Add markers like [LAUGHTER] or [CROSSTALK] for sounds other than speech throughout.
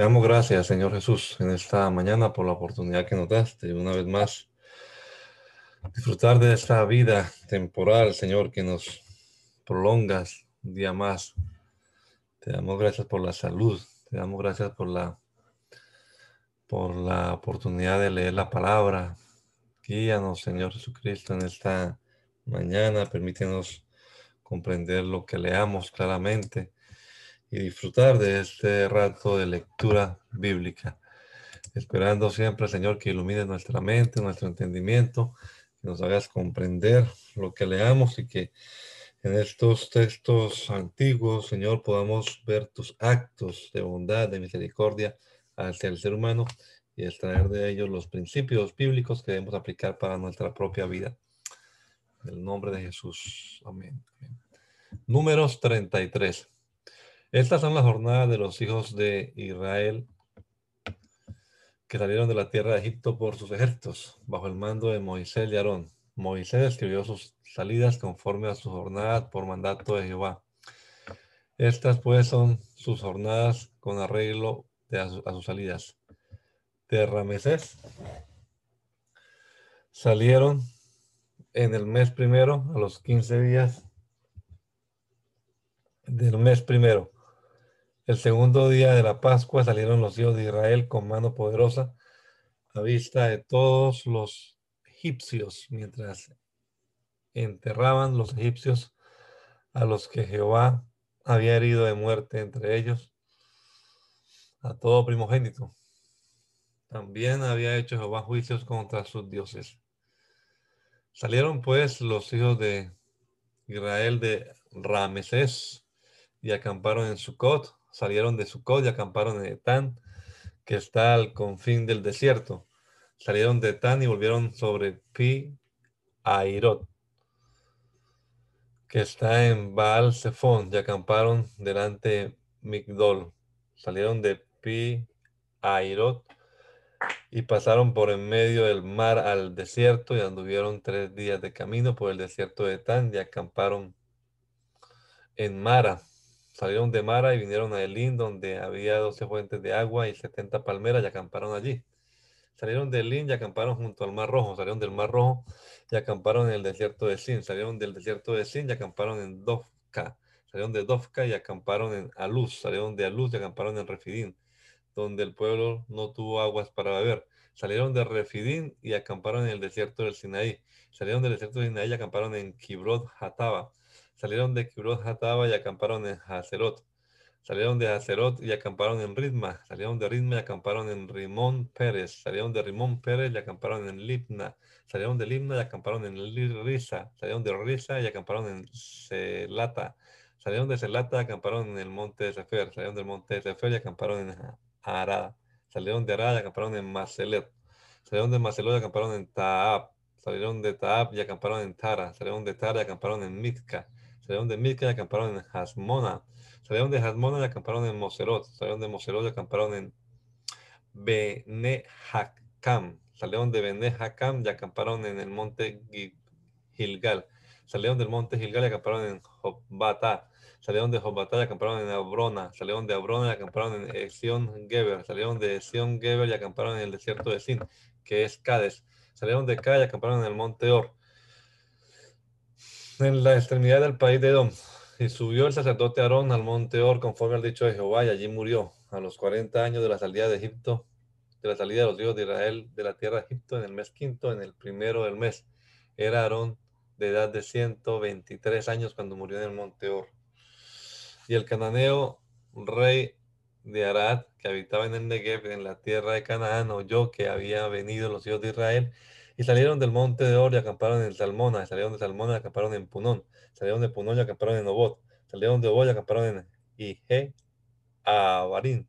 Te damos gracias, Señor Jesús, en esta mañana por la oportunidad que nos daste una vez más disfrutar de esta vida temporal, Señor, que nos prolongas un día más. Te damos gracias por la salud, te damos gracias por la por la oportunidad de leer la palabra. Guíanos, Señor Jesucristo, en esta mañana. Permítenos comprender lo que leamos claramente y disfrutar de este rato de lectura bíblica. Esperando siempre, Señor, que ilumine nuestra mente, nuestro entendimiento, que nos hagas comprender lo que leamos y que en estos textos antiguos, Señor, podamos ver tus actos de bondad, de misericordia hacia el ser humano y extraer de ellos los principios bíblicos que debemos aplicar para nuestra propia vida. En el nombre de Jesús. Amén. Números 33. Estas son las jornadas de los hijos de Israel que salieron de la tierra de Egipto por sus ejércitos, bajo el mando de Moisés y Aarón. Moisés escribió sus salidas conforme a su jornada por mandato de Jehová. Estas pues son sus jornadas con arreglo a, sus salidas. De Ramesés salieron en el mes primero, a los 15 días del mes primero el segundo día de la Pascua salieron los hijos de Israel con mano poderosa a vista de todos los egipcios, mientras enterraban los egipcios a los que Jehová había herido de muerte entre ellos, a todo primogénito. También había hecho Jehová juicios contra sus dioses. Salieron pues los hijos de Israel de Ramesés y acamparon en Sucot salieron de Sucot y acamparon en Etán, que está al confín del desierto. Salieron de Etán y volvieron sobre Pi Airot, que está en Baal Zephon, y acamparon delante de Migdol. Salieron de Pi Airot y pasaron por en medio del mar al desierto y anduvieron tres días de camino por el desierto de Etán y acamparon en Mara Salieron de Mara y vinieron a Elín, donde había 12 fuentes de agua y 70 palmeras y acamparon allí. Salieron de Elín y acamparon junto al Mar Rojo. Salieron del Mar Rojo y acamparon en el desierto de Sin. Salieron del desierto de Sin y acamparon en Dovka. Salieron de Dovka y acamparon en Aluz. Salieron de Aluz y acamparon en Refidín, donde el pueblo no tuvo aguas para beber. Salieron de Refidín y acamparon en el desierto del Sinaí. Salieron del desierto del Sinaí y acamparon en Kibrot Hataba. Salieron de Kibrot Hataba y acamparon en Hazerot. Salieron de Hazerot y acamparon en Ritma. Salieron de Ritma y acamparon en Rimón Pérez. Salieron de Rimón Pérez y acamparon en Libna. Salieron de Libna y acamparon en Risa. Salieron de Risa y acamparon en Celata. Salieron de Celata y acamparon en el monte de Sefer. Salieron del monte de Sefer y acamparon en Arada. Salieron de Arada y acamparon en Macelet. Salieron de Macelet y acamparon en Taab. Salieron de Taab y acamparon en Tara. Salieron de Tara y acamparon en Mitka salieron de Milka y acamparon en Hasmona, salieron de Hasmona y acamparon en Moserot, salieron de Moserot y acamparon en Benehakam, salieron de Benehakam y acamparon en el monte Gilgal, salieron del monte Gilgal y acamparon en Jobbata, salieron de Jobbata y acamparon en Abrona, salieron de Abrona y acamparon en Esión Geber, salieron de Esión Geber y acamparon en el desierto de Sin, que es Cades, salieron de Cades y acamparon en el monte Or, en la extremidad del país de Edom. Y subió el sacerdote Aarón al monte Or conforme al dicho de Jehová y allí murió a los 40 años de la salida de Egipto, de la salida de los hijos de Israel de la tierra de Egipto en el mes quinto, en el primero del mes. Era Aarón de edad de 123 años cuando murió en el monte Or. Y el cananeo, rey de Arad, que habitaba en el Negev, en la tierra de Canaán, oyó que había venido los hijos de Israel Y salieron del monte de Or y acamparon en Salmona, salieron de Salmona y acamparon en Punón, salieron de Punón y acamparon en Obot, salieron de Obot y acamparon en Ije Abarín,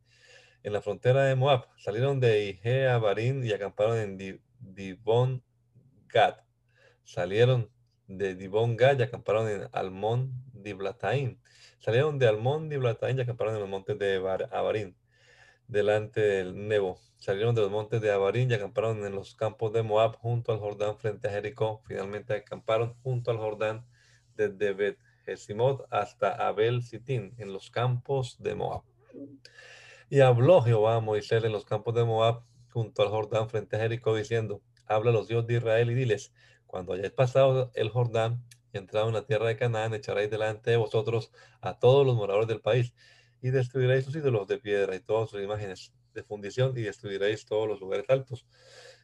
en la frontera de Moab, salieron de Ije Abarín y acamparon en Dibon Gad, salieron de Dibon Gad y acamparon en Almón Diblataín, salieron de Almón Diblataín y acamparon en los montes de Abarín, delante del Nebo Salieron de los montes de Abarín y acamparon en los campos de Moab junto al Jordán frente a Jericó. Finalmente acamparon junto al Jordán desde Bet Jesimot hasta Abel Sitín en los campos de Moab. Y habló Jehová a Moisés en los campos de Moab junto al Jordán frente a Jericó diciendo, habla a los dioses de Israel y diles, cuando hayáis pasado el Jordán y entrado en la tierra de Canaán, echaréis delante de vosotros a todos los moradores del país y destruiréis sus ídolos de piedra y todas sus imágenes de fundición y destruiréis todos los lugares altos.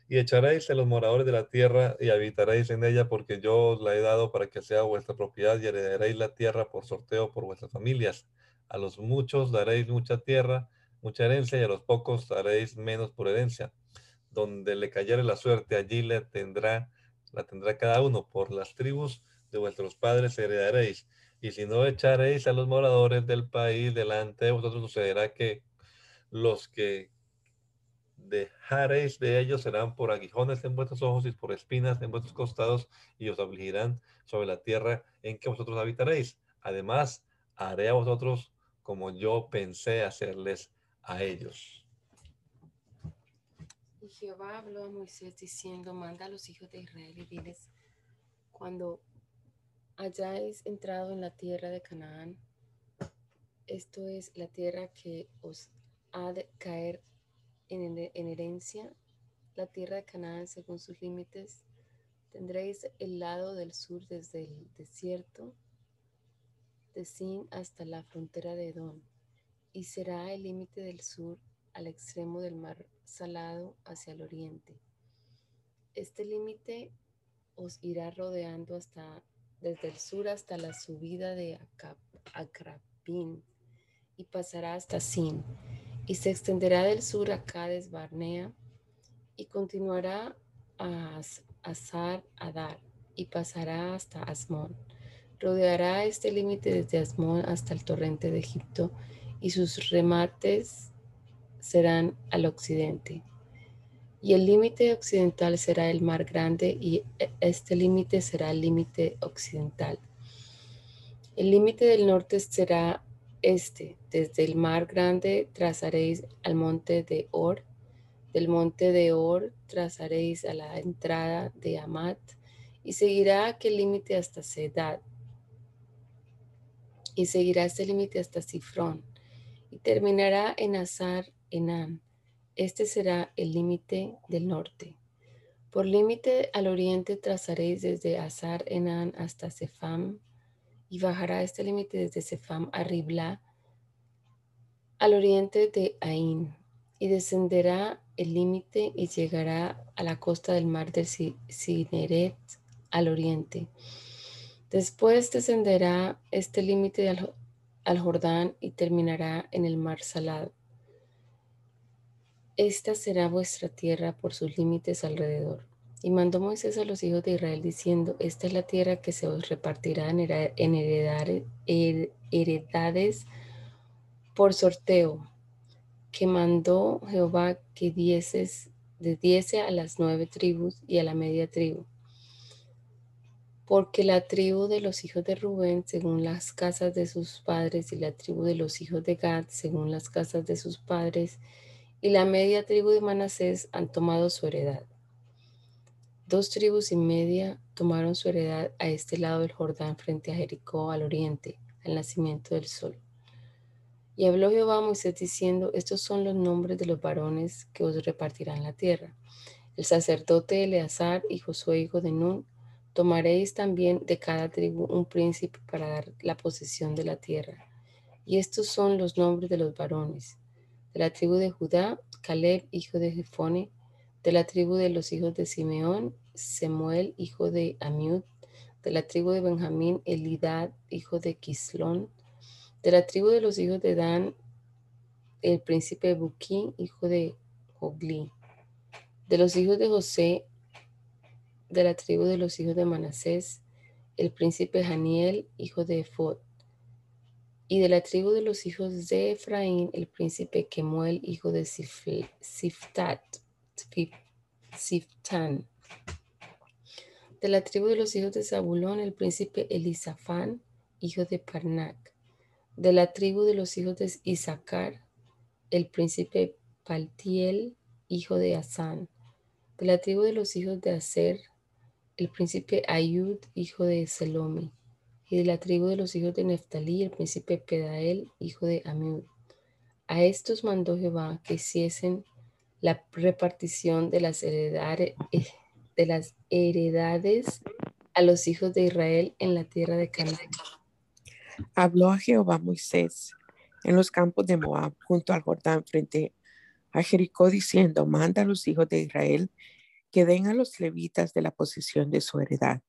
Y echaréis a los moradores de la tierra y habitaréis en ella, porque yo os la he dado para que sea vuestra propiedad y heredaréis la tierra por sorteo por vuestras familias. A los muchos daréis mucha tierra, mucha herencia, y a los pocos daréis menos por herencia. Donde le cayere la suerte, allí le tendrá, la tendrá cada uno. Por las tribus de vuestros padres heredaréis. Y si no echaréis a los moradores del país delante de vosotros, sucederá que los que dejaréis de ellos serán por aguijones en vuestros ojos y por espinas en vuestros costados y os afligirán sobre la tierra en que vosotros habitaréis. Además, haré a vosotros como yo pensé hacerles a ellos. Y Jehová habló a Moisés diciendo, manda a los hijos de Israel y diles, cuando hayáis entrado en la tierra de Canaán, esto es la tierra que os ha de caer en, herencia la tierra de Canaán según sus límites. Tendréis el lado del sur desde el desierto de Sin hasta la frontera de Edom, y será el límite del sur al extremo del mar salado hacia el oriente. Este límite os irá rodeando hasta desde el sur hasta la subida de Acrapín y pasará hasta Sin y se extenderá del sur a Cades Barnea y continuará a Azar Adar y pasará hasta Asmón. Rodeará este límite desde Asmón hasta el torrente de Egipto y sus remates serán al occidente. Y el límite occidental será el mar grande y este límite será el límite occidental. El límite del norte será este, desde el mar grande trazaréis al monte de Or, del monte de Or trazaréis a la entrada de Amat, y seguirá aquel límite hasta Sedad, y seguirá este límite hasta Sifrón, y terminará en Azar Enan. Este será el límite del norte. Por límite al oriente trazaréis desde Azar Enan hasta Sefam, y bajará este límite desde Sefam a Ribla al oriente de Ain y descenderá el límite y llegará a la costa del mar de Cineret al oriente. Después descenderá este límite al, al Jordán y terminará en el mar salado. Esta será vuestra tierra por sus límites alrededor. Y mandó Moisés a los hijos de Israel diciendo, esta es la tierra que se os repartirá en, heredades por sorteo, que mandó Jehová que dieses, de diese a las nueve tribus y a la media tribu. Porque la tribu de los hijos de Rubén, según las casas de sus padres, y la tribu de los hijos de Gad, según las casas de sus padres, y la media tribu de Manasés han tomado su heredad. Dos tribus y media tomaron su heredad a este lado del Jordán frente a Jericó al oriente, al nacimiento del sol. Y habló Jehová a Moisés diciendo, estos son los nombres de los varones que os repartirán la tierra. El sacerdote Eleazar y Josué hijo de Nun, tomaréis también de cada tribu un príncipe para dar la posesión de la tierra. Y estos son los nombres de los varones. De la tribu de Judá, Caleb hijo de Jefone, de la tribu de los hijos de Simeón, Semuel, hijo de Amiud, de la tribu de Benjamín, Elidad, hijo de Quislón, de la tribu de los hijos de Dan, el príncipe Buquín, hijo de Jogli, de los hijos de José, De la tribu de los hijos de Manasés, el príncipe Janiel, hijo de Efod. Y de la tribu de los hijos de Efraín, el príncipe Kemuel, hijo de Siftat, Siftan. De la tribu de los hijos de Zabulón, el príncipe Elisafán, hijo de Parnac. De la tribu de los hijos de Isaacar, el príncipe Paltiel, hijo de Asán. De la tribu de los hijos de Aser, el príncipe Ayud, hijo de Selomi y de la tribu de los hijos de Neftalí, el príncipe Pedael, hijo de Amiud. A estos mandó Jehová que hiciesen la repartición de las, heredades, de las heredades a los hijos de Israel en la tierra de Canaán. Habló a Jehová Moisés en los campos de Moab, junto al Jordán, frente a Jericó, diciendo, manda a los hijos de Israel que den a los levitas de la posesión de su heredad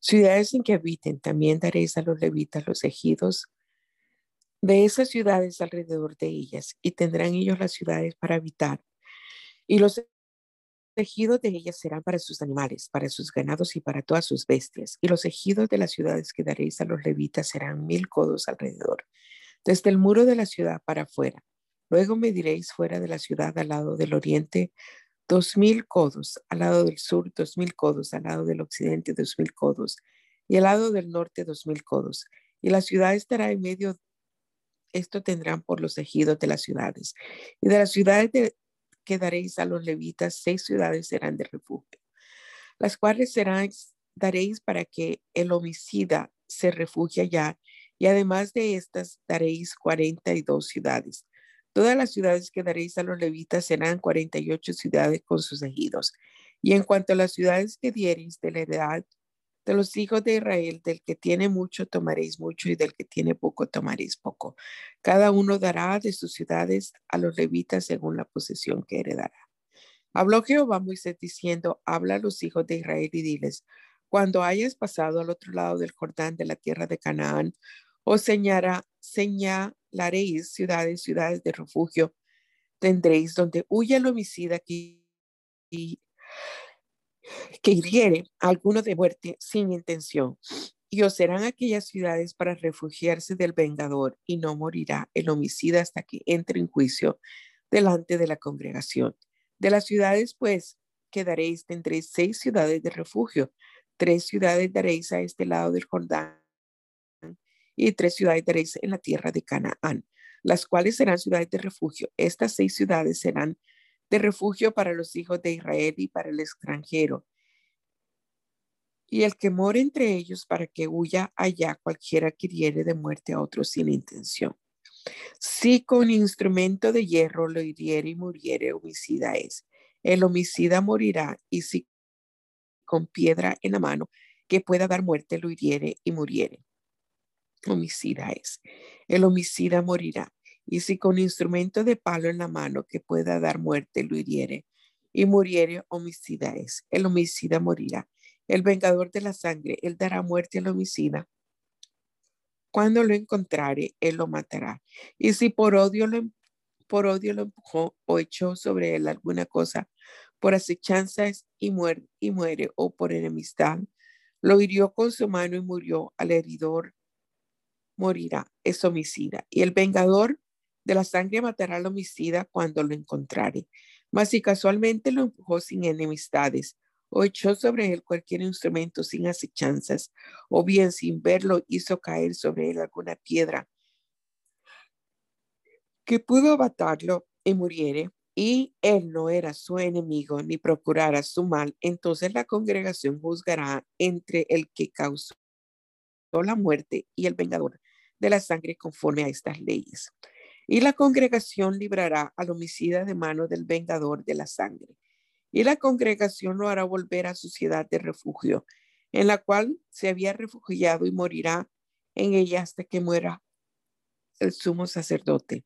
Ciudades en que habiten, también daréis a los levitas los ejidos de esas ciudades alrededor de ellas, y tendrán ellos las ciudades para habitar. Y los ejidos de ellas serán para sus animales, para sus ganados y para todas sus bestias. Y los ejidos de las ciudades que daréis a los levitas serán mil codos alrededor, desde el muro de la ciudad para afuera. Luego me diréis fuera de la ciudad al lado del oriente dos mil codos, al lado del sur dos mil codos, al lado del occidente dos mil codos, y al lado del norte dos mil codos. Y la ciudad estará en medio, esto tendrán por los ejidos de las ciudades. Y de las ciudades que daréis a los levitas, seis ciudades serán de refugio, las cuales serán, daréis para que el homicida se refugie allá, y además de estas daréis cuarenta y dos ciudades Todas las ciudades que daréis a los levitas serán 48 ciudades con sus ejidos. Y en cuanto a las ciudades que diereis de la edad de los hijos de Israel, del que tiene mucho tomaréis mucho y del que tiene poco tomaréis poco. Cada uno dará de sus ciudades a los levitas según la posesión que heredará. Habló Jehová Moisés diciendo, habla a los hijos de Israel y diles, cuando hayas pasado al otro lado del Jordán de la tierra de Canaán, os señala, señalaréis ciudades, ciudades de refugio, tendréis donde huya el homicida que, que hiriere a alguno de muerte sin intención. Y os serán aquellas ciudades para refugiarse del vengador, y no morirá el homicida hasta que entre en juicio delante de la congregación. De las ciudades, pues, quedaréis, tendréis seis ciudades de refugio, tres ciudades daréis a este lado del Jordán y tres ciudades daréis en la tierra de Canaán, las cuales serán ciudades de refugio. Estas seis ciudades serán de refugio para los hijos de Israel y para el extranjero. Y el que more entre ellos para que huya allá cualquiera que hiriere de muerte a otro sin intención. Si con instrumento de hierro lo hiriere y muriere, homicida es. El homicida morirá y si con piedra en la mano que pueda dar muerte lo hiriere y muriere homicida es. El homicida morirá. Y si con instrumento de palo en la mano que pueda dar muerte lo hiriere y muriere, homicida es. El homicida morirá. El vengador de la sangre, él dará muerte al homicida. Cuando lo encontrare, él lo matará. Y si por odio lo, em, por odio lo empujó o echó sobre él alguna cosa, por acechanzas y muere, y muere, o por enemistad, lo hirió con su mano y murió al heridor morirá, es homicida. Y el vengador de la sangre matará al homicida cuando lo encontrare. Mas si casualmente lo empujó sin enemistades, o echó sobre él cualquier instrumento sin acechanzas, o bien sin verlo hizo caer sobre él alguna piedra que pudo matarlo y muriere, y él no era su enemigo ni procurara su mal, entonces la congregación juzgará entre el que causó la muerte y el vengador de la sangre conforme a estas leyes. Y la congregación librará al homicida de mano del vengador de la sangre. Y la congregación lo hará volver a su ciudad de refugio, en la cual se había refugiado y morirá en ella hasta que muera el sumo sacerdote,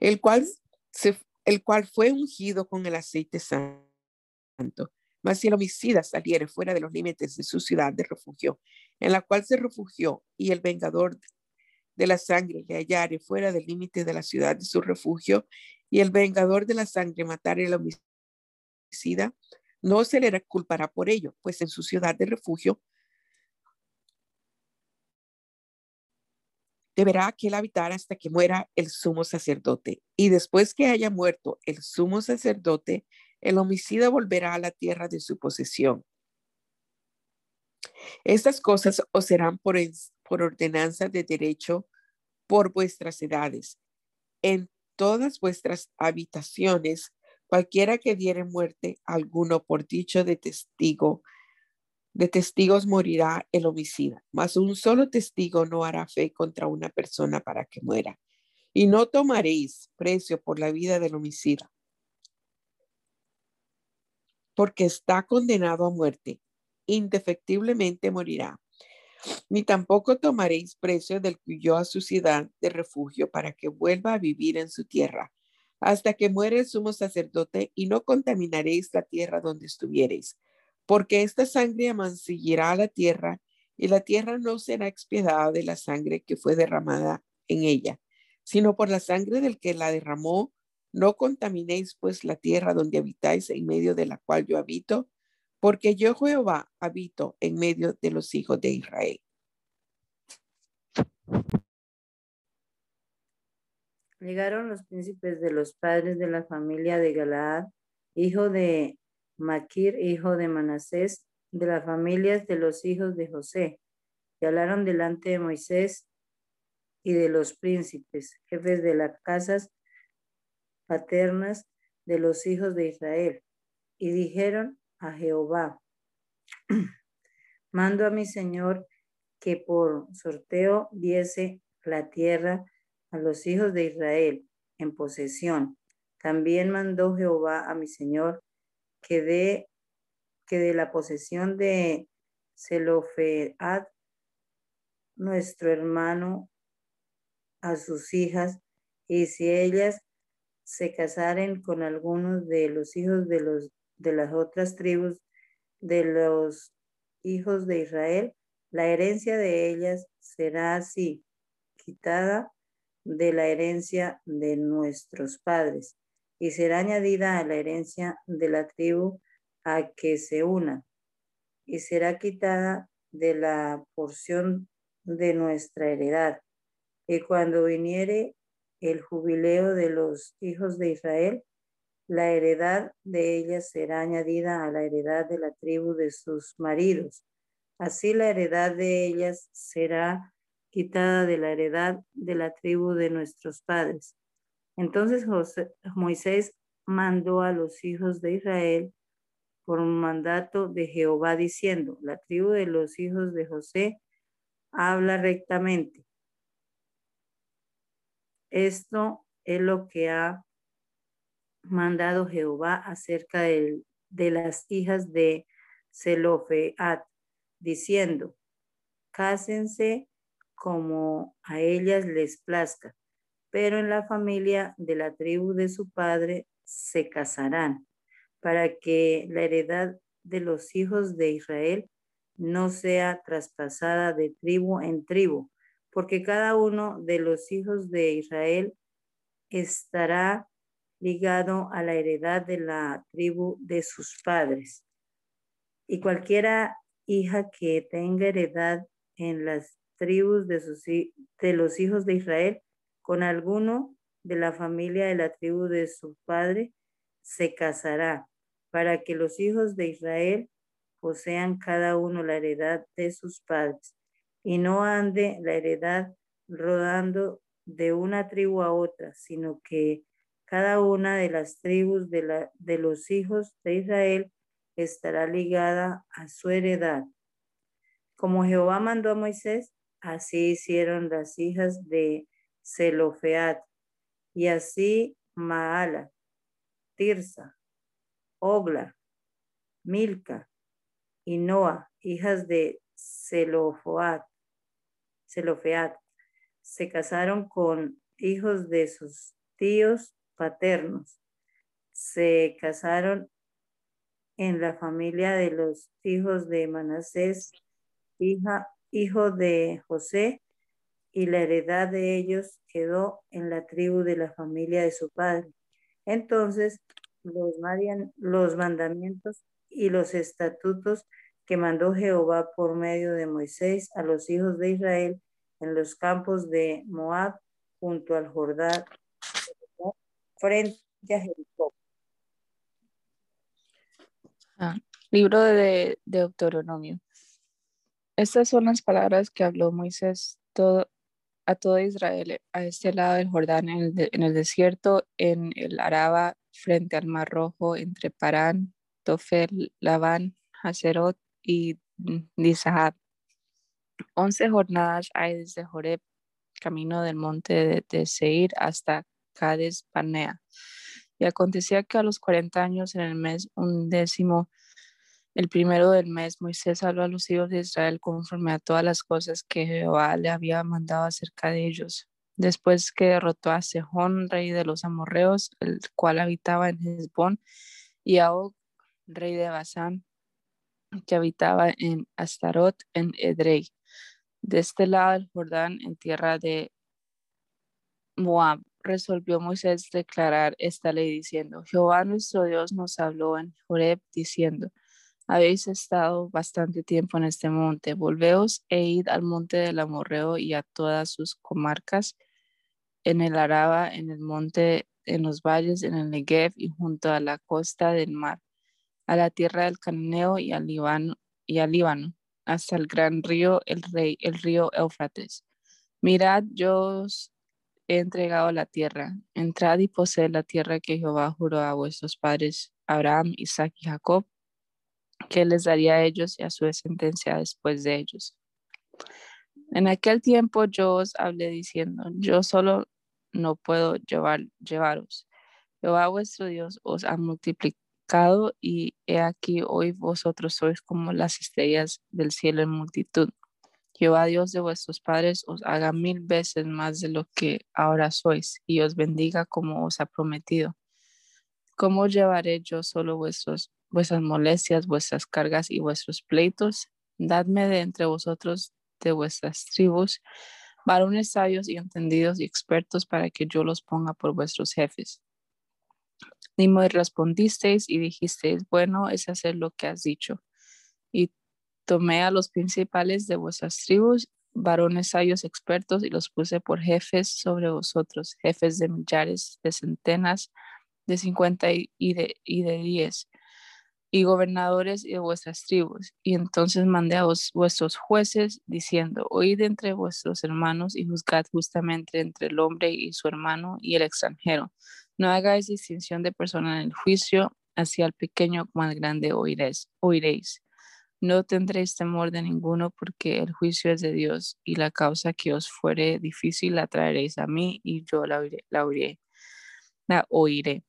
el cual, el cual fue ungido con el aceite santo. Mas si el homicida saliere fuera de los límites de su ciudad de refugio, en la cual se refugió, y el vengador de la sangre le hallare fuera del límite de la ciudad de su refugio, y el vengador de la sangre matare al homicida, no se le culpará por ello, pues en su ciudad de refugio deberá aquel habitar hasta que muera el sumo sacerdote. Y después que haya muerto el sumo sacerdote, el homicida volverá a la tierra de su posesión. Estas cosas os serán por, por ordenanza de derecho por vuestras edades. En todas vuestras habitaciones, cualquiera que diere muerte alguno por dicho de testigo, de testigos morirá el homicida, mas un solo testigo no hará fe contra una persona para que muera. Y no tomaréis precio por la vida del homicida, porque está condenado a muerte, indefectiblemente morirá. Ni tampoco tomaréis precio del huyó a su ciudad de refugio para que vuelva a vivir en su tierra, hasta que muere el sumo sacerdote, y no contaminaréis la tierra donde estuviereis porque esta sangre amancillará la tierra y la tierra no será expiada de la sangre que fue derramada en ella, sino por la sangre del que la derramó. No contaminéis pues la tierra donde habitáis en medio de la cual yo habito, porque yo Jehová habito en medio de los hijos de Israel. Llegaron los príncipes de los padres de la familia de Galaad, hijo de Maquir, hijo de Manasés, de las familias de los hijos de José, y hablaron delante de Moisés y de los príncipes, jefes de las casas paternas de los hijos de Israel, y dijeron a Jehová, [CLEARS THROAT] mando a mi Señor que por sorteo diese la tierra a los hijos de Israel en posesión. También mandó Jehová a mi Señor que de, que de la posesión de Zelofead, nuestro hermano, a sus hijas, y si ellas se casaren con algunos de los hijos de, los, de las otras tribus de los hijos de Israel, la herencia de ellas será así, quitada de la herencia de nuestros padres y será añadida a la herencia de la tribu a que se una y será quitada de la porción de nuestra heredad. Y cuando viniere el jubileo de los hijos de Israel, la heredad de ellas será añadida a la heredad de la tribu de sus maridos. Así la heredad de ellas será quitada de la heredad de la tribu de nuestros padres. Entonces Moisés mandó a los hijos de Israel por un mandato de Jehová diciendo, la tribu de los hijos de José habla rectamente. Esto es lo que ha mandado Jehová acerca de, de las hijas de Zelofeat, diciendo, cásense como a ellas les plazca pero en la familia de la tribu de su padre se casarán, para que la heredad de los hijos de Israel no sea traspasada de tribu en tribu, porque cada uno de los hijos de Israel estará ligado a la heredad de la tribu de sus padres. Y cualquiera hija que tenga heredad en las tribus de, de los hijos de Israel con alguno de la familia de la tribu de su padre, se casará, para que los hijos de Israel posean cada uno la heredad de sus padres, y no ande la heredad rodando de una tribu a otra, sino que cada una de las tribus de, la, de los hijos de Israel estará ligada a su heredad. Como Jehová mandó a Moisés, así hicieron las hijas de Zelofeat, y así Maala, Tirsa, Ogla, Milca y Noa, hijas de Zelofeat, se casaron con hijos de sus tíos paternos. Se casaron en la familia de los hijos de Manasés, hija, hijo de José, y la heredad de ellos quedó en la tribu de la familia de su padre. Entonces, los, los mandamientos y los estatutos que mandó Jehová por medio de Moisés a los hijos de Israel en los campos de Moab junto al Jordán frente a Jericó. Ah, libro de Deuteronomio. Estas son las palabras que habló Moisés a todo Israel a este lado del Jordán, en el, desierto, en el Araba, frente al Mar Rojo, entre Parán, Tofel, Labán, Haserot y Dizahab. Once jornadas hay desde Joreb, camino del monte de, Seir, hasta Cades Panea. Y acontecía que a los cuarenta años en el mes un décimo el primero del mes, Moisés habló a los hijos de Israel conforme a todas las cosas que Jehová le había mandado acerca de ellos. Después que derrotó a Sejón, rey de los amorreos, el cual habitaba en Hezbón, y a Og, rey de Basán, que habitaba en Astarot, en Edrei, de este lado del Jordán, en tierra de Moab. Resolvió Moisés declarar esta ley diciendo, Jehová nuestro Dios nos habló en Joreb diciendo, habéis estado bastante tiempo en este monte. Volveos e id al monte del Amorreo y a todas sus comarcas, en el Araba, en el monte, en los valles, en el Negev y junto a la costa del mar, a la tierra del Cananeo y al Líbano, y al Líbano hasta el gran río, el rey, el río Éufrates. Mirad, yo os he entregado la tierra. Entrad y poseed la tierra que Jehová juró a vuestros padres, Abraham, Isaac y Jacob que les daría a ellos y a su descendencia después de ellos. En aquel tiempo yo os hablé diciendo, yo solo no puedo llevar, llevaros. Jehová vuestro Dios os ha multiplicado y he aquí hoy vosotros sois como las estrellas del cielo en multitud. Jehová Dios de vuestros padres os haga mil veces más de lo que ahora sois y os bendiga como os ha prometido. ¿Cómo llevaré yo solo vuestros vuestras molestias, vuestras cargas y vuestros pleitos. Dadme de entre vosotros de vuestras tribus varones sabios y entendidos y expertos para que yo los ponga por vuestros jefes. Y me respondisteis y dijisteis, bueno es hacer lo que has dicho. Tomé a los principales de vuestras tribus, varones sabios expertos, y los puse por jefes sobre vosotros, jefes de millares, de centenas, de cincuenta y de, y de diez y gobernadores de vuestras tribus. Y entonces mandé a vuestros jueces diciendo, oíd entre vuestros hermanos y juzgad justamente entre el hombre y su hermano y el extranjero. No hagáis distinción de persona en el juicio, hacia el pequeño como al grande oiréis. oiréis. No tendréis temor de ninguno porque el juicio es de Dios y la causa que os fuere difícil la traeréis a mí y yo la oiré. La oiré.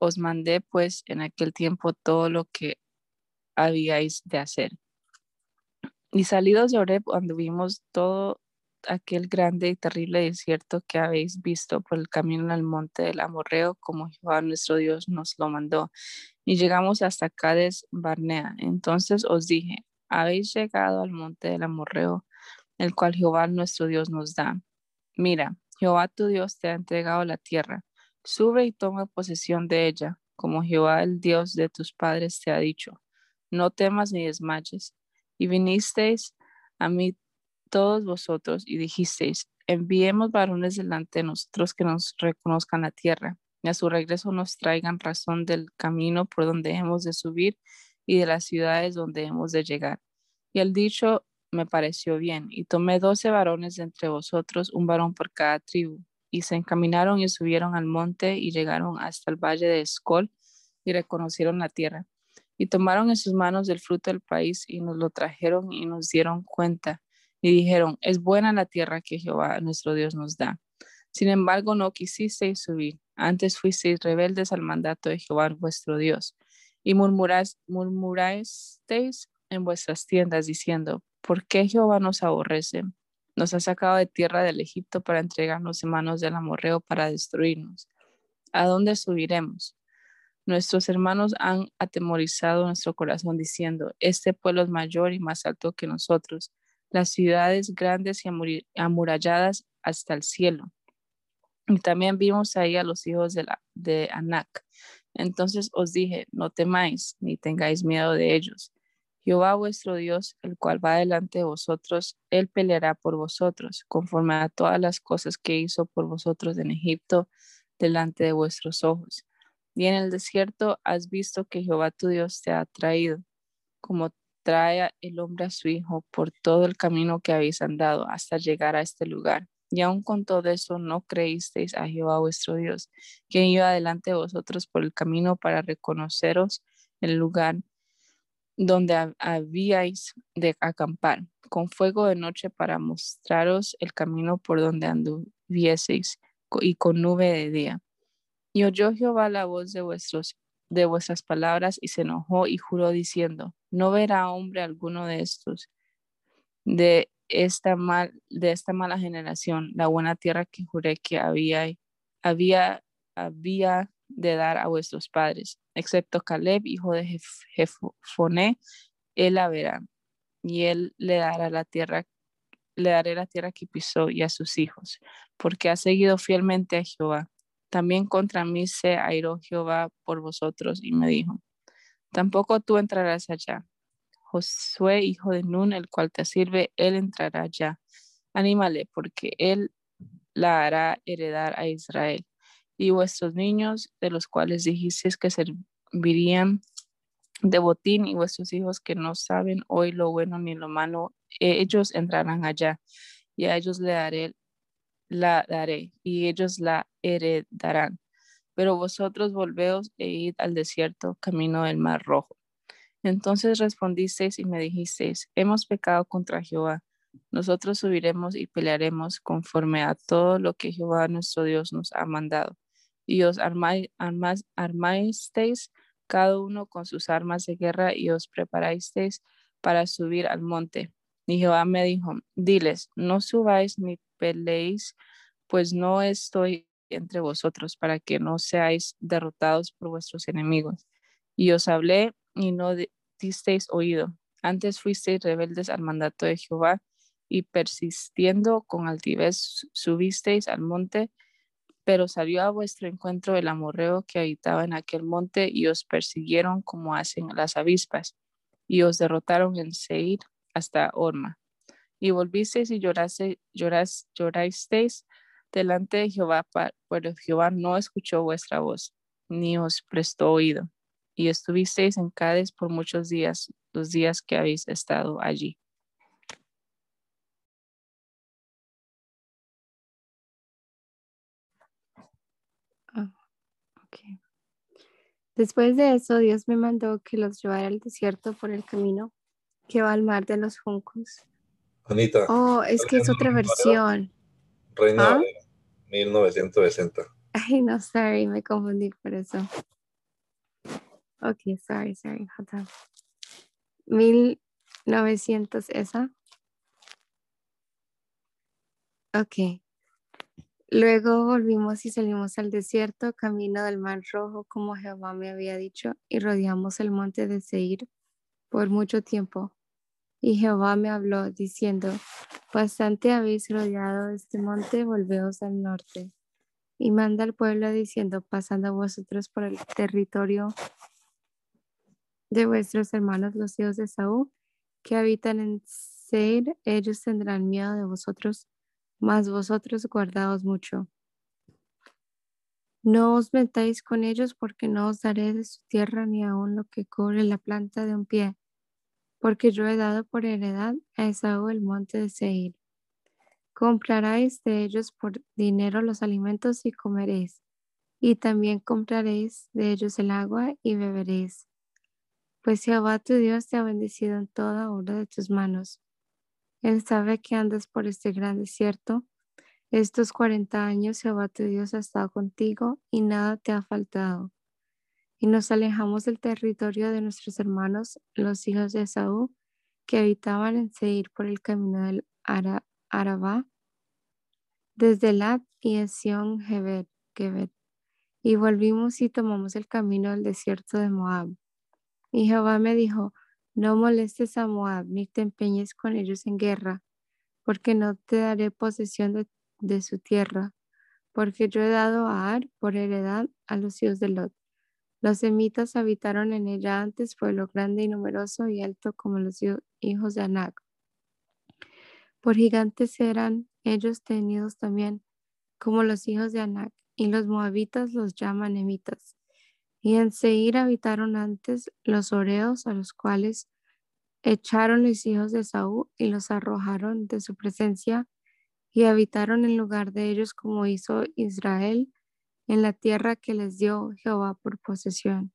Os mandé pues en aquel tiempo todo lo que habíais de hacer. Y salidos de Oreb anduvimos todo aquel grande y terrible desierto que habéis visto por el camino al monte del Amorreo, como Jehová nuestro Dios nos lo mandó. Y llegamos hasta Cades Barnea. Entonces os dije, habéis llegado al monte del Amorreo, el cual Jehová nuestro Dios nos da. Mira, Jehová tu Dios te ha entregado la tierra. Sube y toma posesión de ella, como Jehová el Dios de tus padres te ha dicho. No temas ni desmayes. Y vinisteis a mí todos vosotros y dijisteis, enviemos varones delante de nosotros que nos reconozcan la tierra, y a su regreso nos traigan razón del camino por donde hemos de subir y de las ciudades donde hemos de llegar. Y el dicho me pareció bien, y tomé doce varones de entre vosotros, un varón por cada tribu, y se encaminaron y subieron al monte y llegaron hasta el valle de Escol y reconocieron la tierra. Y tomaron en sus manos el fruto del país y nos lo trajeron y nos dieron cuenta. Y dijeron, es buena la tierra que Jehová nuestro Dios nos da. Sin embargo, no quisisteis subir, antes fuisteis rebeldes al mandato de Jehová vuestro Dios. Y murmurasteis en vuestras tiendas diciendo, ¿por qué Jehová nos aborrece? Nos ha sacado de tierra del Egipto para entregarnos en manos del amorreo para destruirnos. ¿A dónde subiremos? Nuestros hermanos han atemorizado nuestro corazón diciendo, este pueblo es mayor y más alto que nosotros, las ciudades grandes y amuralladas hasta el cielo. Y también vimos ahí a los hijos de, la, de Anac, Entonces os dije, no temáis, ni tengáis miedo de ellos. Jehová vuestro Dios, el cual va delante de vosotros, él peleará por vosotros, conforme a todas las cosas que hizo por vosotros en Egipto, delante de vuestros ojos. Y en el desierto has visto que Jehová tu Dios te ha traído, como trae el hombre a su hijo por todo el camino que habéis andado hasta llegar a este lugar. Y aun con todo eso no creísteis a Jehová vuestro Dios, quien iba delante de vosotros por el camino para reconoceros el lugar donde habíais de acampar, con fuego de noche para mostraros el camino por donde anduvieseis y con nube de día. Y oyó Jehová la voz de vuestros de vuestras palabras y se enojó y juró diciendo, no verá hombre alguno de estos, de esta, mal, de esta mala generación, la buena tierra que juré que había, había, había de dar a vuestros padres, excepto Caleb, hijo de Jefoné, él la verá, y él le dará la tierra, le daré la tierra que pisó y a sus hijos, porque ha seguido fielmente a Jehová. También contra mí se airó Jehová por vosotros y me dijo, tampoco tú entrarás allá. Josué, hijo de Nun, el cual te sirve, él entrará allá. Anímale, porque él la hará heredar a Israel. Y vuestros niños, de los cuales dijisteis que servirían de botín, y vuestros hijos que no saben hoy lo bueno ni lo malo, ellos entrarán allá, y a ellos le daré la daré, y ellos la heredarán. Pero vosotros volveos e id al desierto, camino del mar rojo. Entonces respondisteis y me dijisteis, hemos pecado contra Jehová. Nosotros subiremos y pelearemos conforme a todo lo que Jehová nuestro Dios nos ha mandado. Y os armáis, armáisteis cada uno con sus armas de guerra y os preparasteis para subir al monte. Y Jehová me dijo, diles, no subáis ni peleéis, pues no estoy entre vosotros para que no seáis derrotados por vuestros enemigos. Y os hablé y no disteis oído. Antes fuisteis rebeldes al mandato de Jehová y persistiendo con altivez subisteis al monte, pero salió a vuestro encuentro el amorreo que habitaba en aquel monte y os persiguieron como hacen las avispas y os derrotaron en Seir hasta Orma y volvisteis y lloraste, lloras, llorasteis delante de Jehová, pero Jehová no escuchó vuestra voz, ni os prestó oído, y estuvisteis en Cádiz por muchos días, los días que habéis estado allí. Ah, Después de eso, Dios me mandó que los llevara al desierto por el camino que va al mar de los juncos Anita. Oh, es que es otra versión. Reina ¿Ah? 1960. Ay, no, sorry, me confundí por eso. Ok, sorry, sorry, hold on. 1900, ¿esa? Ok. Luego volvimos y salimos al desierto, camino del mar rojo, como Jehová me había dicho, y rodeamos el monte de Seir por mucho tiempo. Y Jehová me habló diciendo, bastante habéis rodeado este monte, volveos al norte. Y manda al pueblo diciendo, pasando vosotros por el territorio de vuestros hermanos los hijos de Saúl, que habitan en Seir, ellos tendrán miedo de vosotros, mas vosotros guardaos mucho. No os metáis con ellos, porque no os daré de su tierra ni aun lo que cubre la planta de un pie porque yo he dado por heredad a Esaú el monte de Seir. Compraréis de ellos por dinero los alimentos y comeréis, y también compraréis de ellos el agua y beberéis. Pues Jehová tu Dios te ha bendecido en toda obra de tus manos. Él sabe que andas por este gran desierto. Estos cuarenta años Jehová tu Dios ha estado contigo y nada te ha faltado y nos alejamos del territorio de nuestros hermanos, los hijos de Esaú, que habitaban en Seir por el camino del Arabá, desde Lat y Esión Geber, y volvimos y tomamos el camino del desierto de Moab. Y Jehová me dijo, no molestes a Moab, ni te empeñes con ellos en guerra, porque no te daré posesión de, de su tierra, porque yo he dado a Ar por heredad a los hijos de Lot Los semitas habitaron en ella antes, pueblo grande y numeroso y alto como los hi- hijos de Anac. Por gigantes eran ellos tenidos también como los hijos de Anac, y los moabitas los llaman emitas. Y en Seir habitaron antes los oreos, a los cuales echaron los hijos de Saúl y los arrojaron de su presencia, y habitaron en lugar de ellos como hizo Israel en la tierra que les dio Jehová por posesión.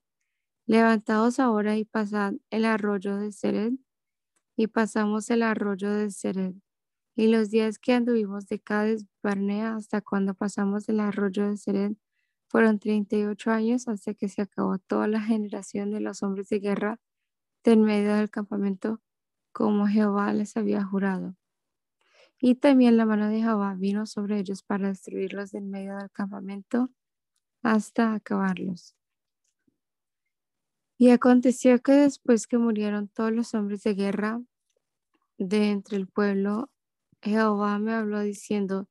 Levantaos ahora y pasad el arroyo de Sered, y pasamos el arroyo de Sered. Y los días que anduvimos de Cades Barnea hasta cuando pasamos el arroyo de Sered fueron treinta y ocho años hasta que se acabó toda la [LAUGHS] generación de los hombres de guerra de en medio del campamento, como Jehová les había jurado. Y también la mano de Jehová vino sobre ellos para destruirlos de en medio del campamento hasta acabarlos. Y aconteció que después que murieron todos los hombres de guerra de entre el pueblo, Jehová me habló diciendo,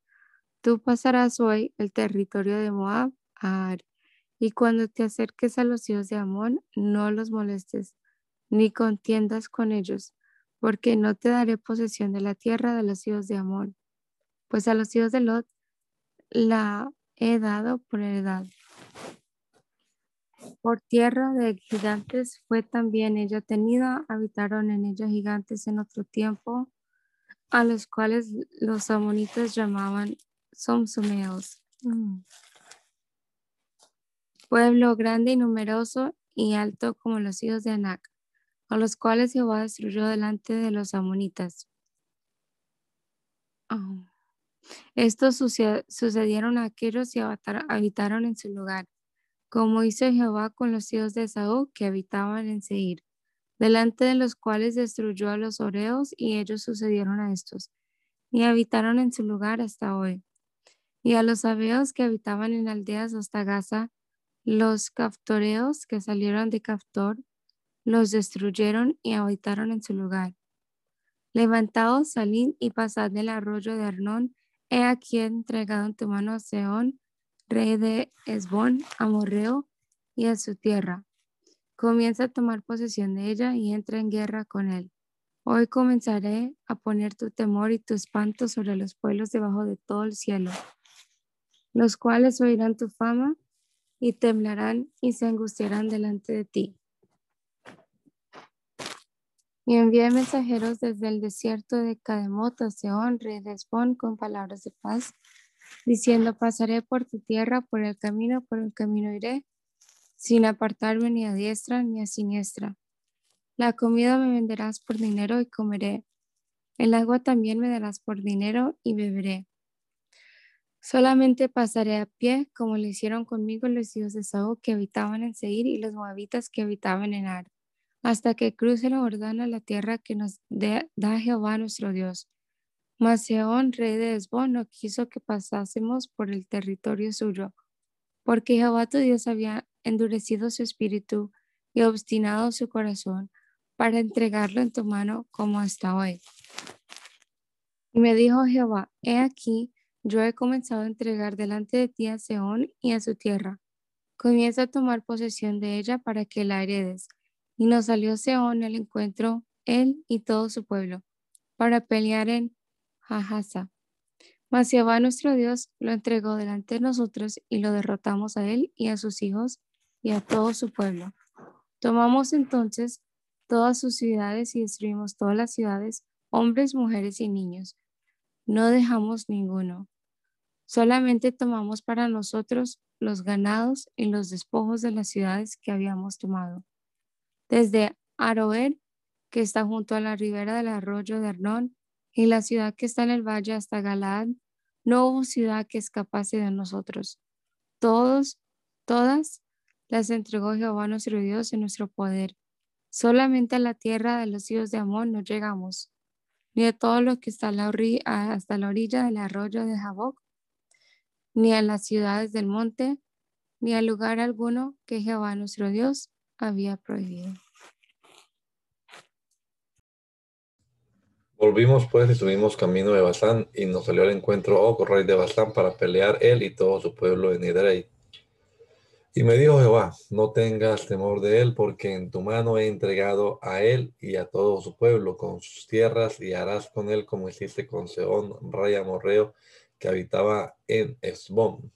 tú pasarás hoy el territorio de Moab a Ar, y cuando te acerques a los hijos de Amón, no los molestes, ni contiendas con ellos, porque no te daré posesión de la tierra de los hijos de Amón, pues a los hijos de Lot la he dado por heredad. Por tierra de gigantes fue también ella tenida, habitaron en ella gigantes en otro tiempo, a los cuales los amonitas llamaban somsomeos. Mm. Pueblo grande y numeroso y alto como los hijos de Anac, a los cuales Jehová destruyó delante de los amonitas. Ah. Estos suce- sucedieron a aquellos y habitar- habitaron en su lugar, como hizo Jehová con los hijos de Saúl que habitaban en Seir, delante de los cuales destruyó a los oreos y ellos sucedieron a estos, y habitaron en su lugar hasta hoy. Y a los abeos que habitaban en aldeas hasta Gaza, los caftoreos que salieron de Caftor, los destruyeron y habitaron en su lugar. Levantaos, salid y pasad del arroyo de Arnón. He aquí entregado en tu mano a Seón, rey de Esbón, amorreo, y a su tierra. Comienza a tomar posesión de ella y entra en guerra con él. Hoy comenzaré a poner tu temor y tu espanto sobre los pueblos debajo de todo el cielo, los cuales oirán tu fama y temblarán y se angustiarán delante de ti. Y envié mensajeros desde el desierto de Cademot a Seón, rey de Esbón, con palabras de paz, diciendo, pasaré por tu tierra, por el camino, por el camino iré, sin apartarme ni a diestra ni a siniestra. La comida me venderás por dinero y comeré. El agua también me darás por dinero y beberé. Solamente pasaré a pie, como lo hicieron conmigo los hijos de Saúl que habitaban en Seir y los moabitas que habitaban en Ar, hasta que cruce la Jordán a la tierra que nos da Jehová nuestro Dios. Mas Seón, rey de Esbón, no quiso que pasásemos por el territorio suyo, porque Jehová tu Dios había endurecido su espíritu y obstinado su corazón para entregarlo en tu mano como hasta hoy. Y me dijo Jehová, he aquí, yo he comenzado a entregar delante de ti a Seón y a su tierra. Comienza a tomar posesión de ella para que la heredes. Y nos salió Seón al encuentro, él y todo su pueblo, para pelear en Jahasa. Mas Jehová nuestro Dios lo entregó delante de nosotros y lo derrotamos a él y a sus hijos y a todo su pueblo. Tomamos entonces todas sus ciudades y destruimos todas las ciudades, hombres, mujeres y niños. No dejamos ninguno. Solamente tomamos para nosotros los ganados y los despojos de las ciudades que habíamos tomado. Desde Aroer, que está junto a la ribera del arroyo de Arnón, y la ciudad que está en el valle hasta Galaad, no hubo ciudad que escapase de nosotros. Todos, todas las entregó Jehová nuestro Dios en nuestro poder. Solamente a la tierra de los hijos de Amón no llegamos, ni a todo lo que está hasta la orilla del arroyo de Jaboc, ni a las ciudades del monte, ni a lugar alguno que Jehová nuestro Dios había prohibido. Volvimos pues y subimos camino de Basán, y nos salió al encuentro Og, rey de Basán, para pelear él y todo su pueblo en Edrei. Y me dijo Jehová, no tengas temor de él, porque en tu mano he entregado a él y a todo su pueblo con sus tierras, y harás con él como hiciste con Seón, rey amorreo, que habitaba en Esbón.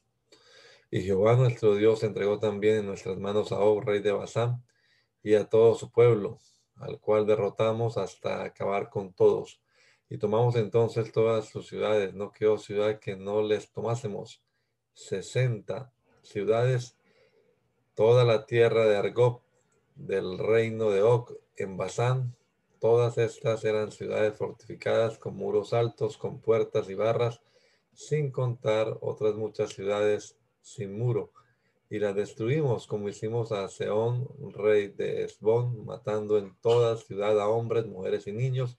Y Jehová nuestro Dios entregó también en nuestras manos a Og, rey de Basán, y a todo su pueblo, al cual derrotamos hasta acabar con todos. Y tomamos entonces todas sus ciudades, no quedó ciudad que no les tomásemos. Sesenta ciudades toda la tierra de Argob, del reino de Oc, en Basán. Todas estas eran ciudades fortificadas con muros altos, con puertas y barras, sin contar otras muchas ciudades sin muro. Y las destruimos como hicimos a Seón, rey de Esbón, matando en toda ciudad a hombres, mujeres y niños.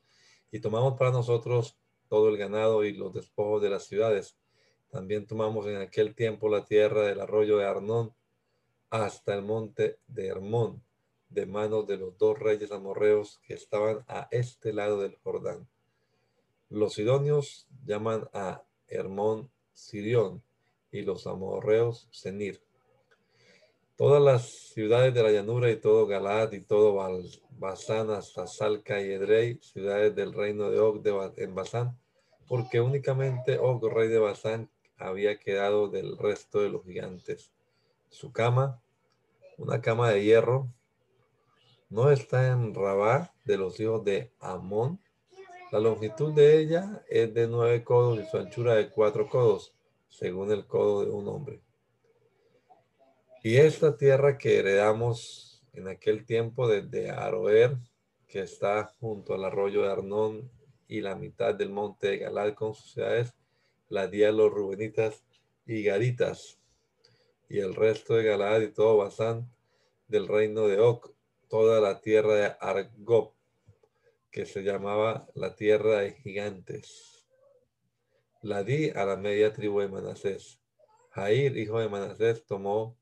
Y tomamos para nosotros todo el ganado y los despojos de las ciudades. También tomamos en aquel tiempo la tierra del arroyo de Arnón hasta el monte de Hermón, de manos de los dos reyes amorreos que estaban a este lado del Jordán. Los sidonios llaman a Hermón Sirión y los amorreos Senir. Todas las ciudades de la llanura y todo Galaad y todo Basán hasta Salca y Edrei, ciudades del reino de Og en Basán, porque únicamente Og, rey de Basán, había quedado del resto de los gigantes su cama, una cama de hierro, no está en Rabá de los hijos de Amón. La longitud de ella es de nueve codos y su anchura de cuatro codos, según el codo de un hombre. Y esta tierra que heredamos en aquel tiempo desde Aroer, que está junto al arroyo de Arnón y la mitad del monte de Galal con sus ciudades, la di a los rubenitas y gaditas, y el resto de Galaad y todo Basán del reino de Oc, toda la tierra de Argob, que se llamaba la tierra de gigantes. La di a la media tribu de Manasés. Jair, hijo de Manasés, tomó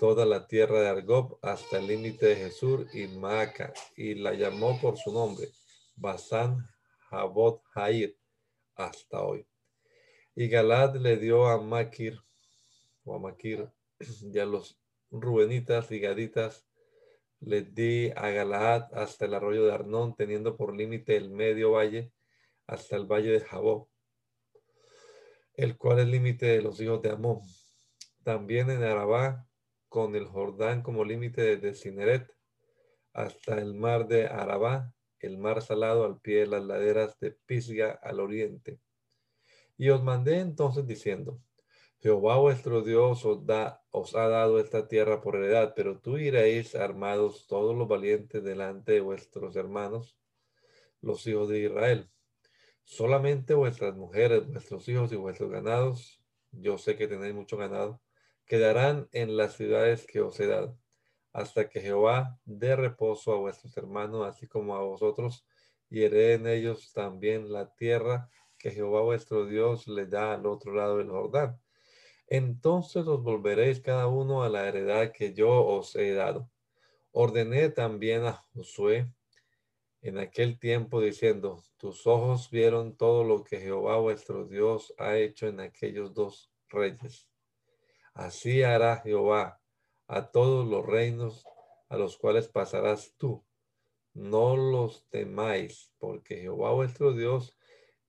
toda la tierra de Argob hasta el límite de Jesús y Maaca, y la llamó por su nombre, Basán Jabot Jair, hasta hoy. Y Galad le dio a Maquir, o a Maquir, [CLEARS THROAT] y a los Rubenitas y Gaditas les di a Galaad hasta el arroyo de Arnón, teniendo por límite el medio valle hasta el valle de Jabó, el cual es límite de los hijos de Amón. También en Arabá, con el Jordán como límite desde Cineret hasta el mar de Arabá, el mar salado al pie de las laderas de Pisga al oriente. Y os mandé entonces diciendo, Jehová vuestro Dios os, ha dado esta tierra por heredad, pero tú iréis armados todos los valientes delante de vuestros hermanos, los hijos de Israel. Solamente vuestras mujeres, vuestros hijos y vuestros ganados, yo sé que tenéis mucho ganado, quedarán en las ciudades que os he dado, hasta que Jehová dé reposo a vuestros hermanos, así como a vosotros, y hereden ellos también la tierra que Jehová vuestro Dios les da al otro lado del Jordán entonces os volveréis cada uno a la heredad que yo os he dado. Ordené también a Josué en aquel tiempo diciendo, tus ojos vieron todo lo que Jehová vuestro Dios ha hecho en aquellos dos reyes. Así hará Jehová a todos los reinos a los cuales pasarás tú. No los temáis, porque Jehová vuestro Dios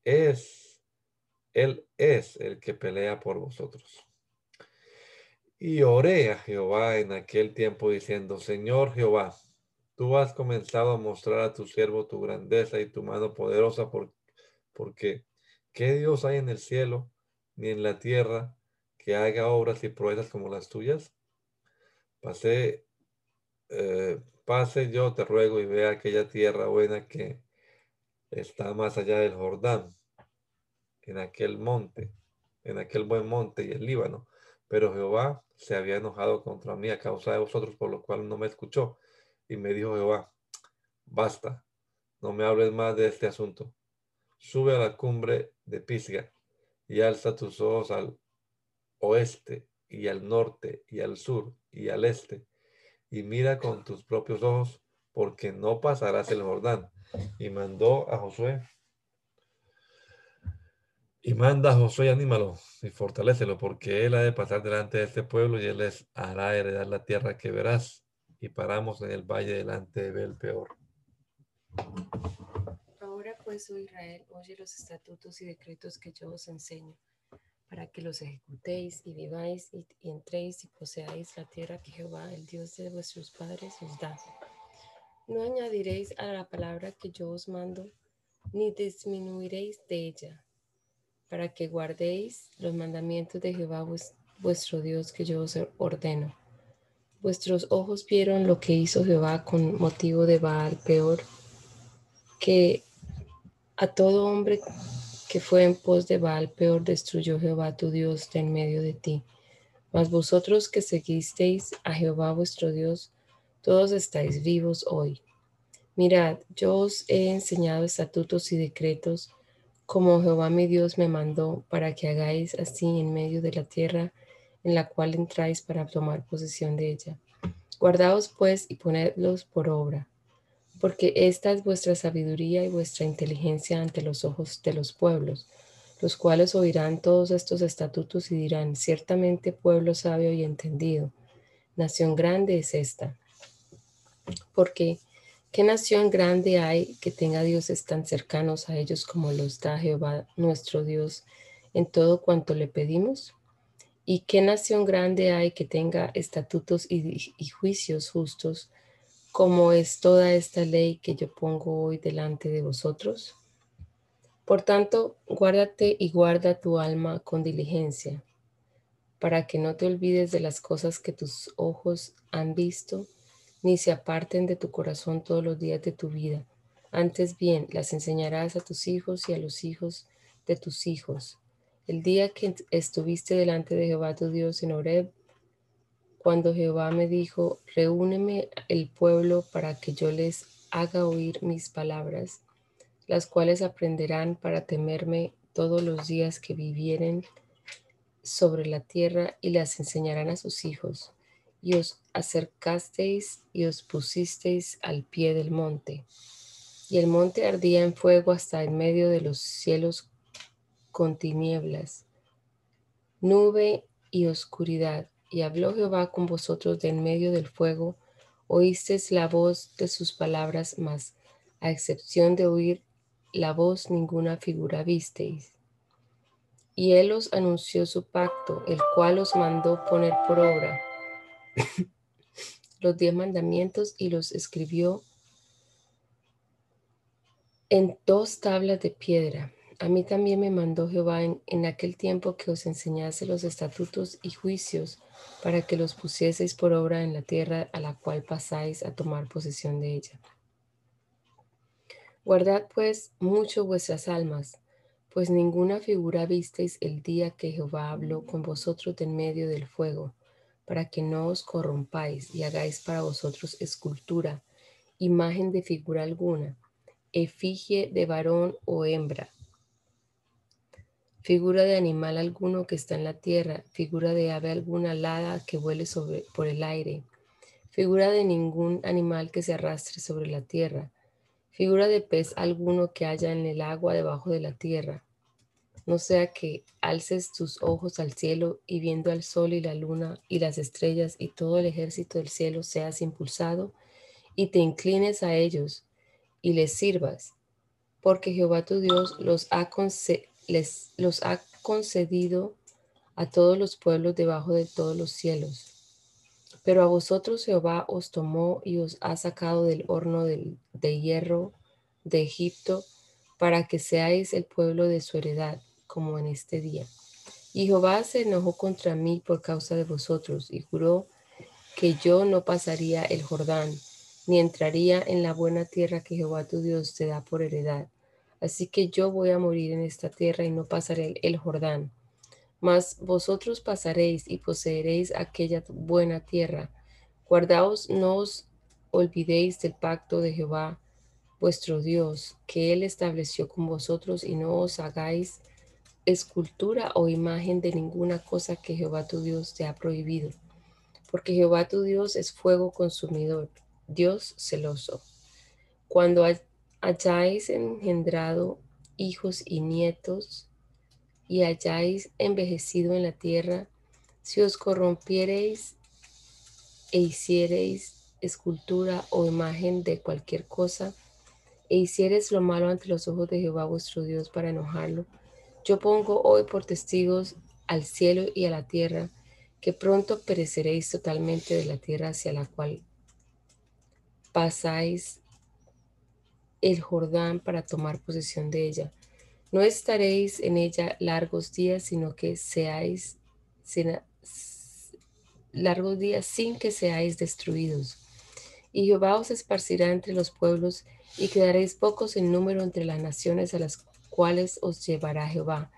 es, Él es el que pelea por vosotros. Y oré a Jehová en aquel tiempo diciendo, Señor Jehová, tú has comenzado a mostrar a tu siervo tu grandeza y tu mano poderosa, porque ¿qué Dios hay en el cielo ni en la tierra que haga obras y proezas como las tuyas? Pasé, eh, pase yo, te ruego, y vea aquella tierra buena que está más allá del Jordán, en aquel monte, en aquel buen monte y el Líbano. Pero Jehová se había enojado contra mí a causa de vosotros, por lo cual no me escuchó. Y me dijo Jehová, basta, no me hables más de este asunto. Sube a la cumbre de Pisga y alza tus ojos al oeste y al norte y al sur y al este y mira con tus propios ojos porque no pasarás el Jordán. Y mandó a Josué Y manda a Josué anímalo y fortalécelo, porque él ha de pasar delante de este pueblo y él les hará heredar la tierra que verás. Y paramos en el valle delante de Bel peor. Ahora pues, oh Israel, oye los estatutos y decretos que yo os enseño, para que los ejecutéis y viváis y, entréis y poseáis la tierra que Jehová, el Dios de vuestros padres, os da. No añadiréis a la palabra que yo os mando, ni disminuiréis de ella, para que guardéis los mandamientos de Jehová vues- vuestro Dios que yo os ordeno. Vuestros ojos vieron lo que hizo Jehová con motivo de Baal peor, que a todo hombre que fue en pos de Baal peor destruyó Jehová tu Dios de en medio de ti. Mas vosotros que seguisteis a Jehová vuestro Dios, todos estáis vivos hoy. Mirad, yo os he enseñado estatutos y decretos, como Jehová mi Dios me mandó, para que hagáis así en medio de la tierra en la cual entráis para tomar posesión de ella. Guardaos pues y ponedlos por obra, porque esta es vuestra sabiduría y vuestra inteligencia ante los ojos de los pueblos, los cuales oirán todos estos estatutos y dirán, ciertamente pueblo sabio y entendido, nación grande es esta. Porque, ¿qué nación grande hay que tenga dioses tan cercanos a ellos como los da Jehová nuestro Dios en todo cuanto le pedimos? ¿Y qué nación grande hay que tenga estatutos y, y juicios justos como es toda esta ley que yo pongo hoy delante de vosotros? Por tanto, guárdate y guarda tu alma con diligencia, para que no te olvides de las cosas que tus ojos han visto, ni se aparten de tu corazón todos los días de tu vida. Antes bien, las enseñarás a tus hijos y a los hijos de tus hijos. El día que estuviste delante de Jehová tu Dios en Horeb, cuando Jehová me dijo, reúneme el pueblo para que yo les haga oír mis palabras, las cuales aprenderán para temerme todos los días que vivieren sobre la tierra y las enseñarán a sus hijos. Y os acercasteis y os pusisteis al pie del monte. Y el monte ardía en fuego hasta en medio de los cielos con tinieblas, nube y oscuridad. Y habló Jehová con vosotros de en medio del fuego, oísteis la voz de sus palabras, mas a excepción de oír la voz ninguna figura visteis. Y él os anunció su pacto, el cual os mandó poner por obra [LAUGHS] los diez mandamientos y los escribió en dos tablas de piedra. A mí también me mandó Jehová en, aquel tiempo que os enseñase los estatutos y juicios para que los pusieseis por obra en la tierra a la cual pasáis a tomar posesión de ella. Guardad pues mucho vuestras almas, pues ninguna figura visteis el día que Jehová habló con vosotros en medio del fuego, para que no os corrompáis y hagáis para vosotros escultura, imagen de figura alguna, efigie de varón o hembra, figura de animal alguno que está en la tierra, figura de ave alguna alada que vuele sobre, por el aire, figura de ningún animal que se arrastre sobre la tierra, figura de pez alguno que haya en el agua debajo de la tierra. No sea que alces tus ojos al cielo y viendo al sol y la luna y las estrellas y todo el ejército del cielo seas impulsado y te inclines a ellos y les sirvas, porque Jehová tu Dios los ha, conce les, los ha concedido a todos los pueblos debajo de todos los cielos. Pero a vosotros Jehová os tomó y os ha sacado del horno de, de hierro de Egipto para que seáis el pueblo de su heredad, como en este día. Y Jehová se enojó contra mí por causa de vosotros y juró que yo no pasaría el Jordán, ni entraría en la buena tierra que Jehová tu Dios te da por heredad. Así que yo voy a morir en esta tierra y no pasaré el Jordán. Mas vosotros pasaréis y poseeréis aquella buena tierra. Guardaos, no os olvidéis del pacto de Jehová vuestro Dios, que Él estableció con vosotros, y no os hagáis escultura o imagen de ninguna cosa que Jehová tu Dios te ha prohibido. Porque Jehová tu Dios es fuego consumidor, Dios celoso. Cuando hayáis engendrado hijos y nietos, y hayáis envejecido en la tierra, si os corrompiereis e hiciereis escultura o imagen de cualquier cosa, e hiciereis lo malo ante los ojos de Jehová vuestro Dios para enojarlo, yo pongo hoy por testigos al cielo y a la tierra, que pronto pereceréis totalmente de la tierra hacia la cual pasáis el Jordán para tomar posesión de ella. No estaréis en ella largos días, sino que seáis largos días sin que seáis destruidos. Y Jehová os esparcirá entre los pueblos y quedaréis pocos en número entre las naciones a las cuales os llevará Jehová.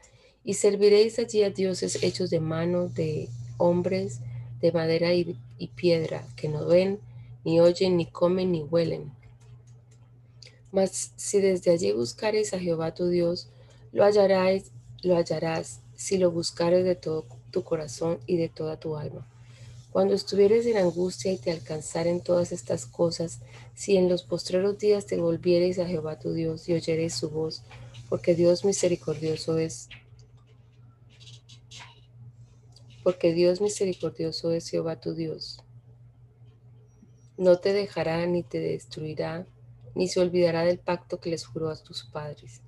Y serviréis allí a dioses hechos de mano de hombres, de madera y piedra, que no ven, ni oyen, ni comen, ni huelen. Mas si desde allí buscares a Jehová tu Dios, lo hallarás, lo hallarás si lo buscares de todo tu corazón y de toda tu alma. Cuando estuvieres en angustia y te alcanzaren todas estas cosas, si en los postreros días te volviereis a Jehová tu Dios y oyereis su voz, porque Dios misericordioso es, porque Dios misericordioso es Jehová tu Dios. No te dejará ni te destruirá, ni se olvidará del pacto que les juró a tus padres.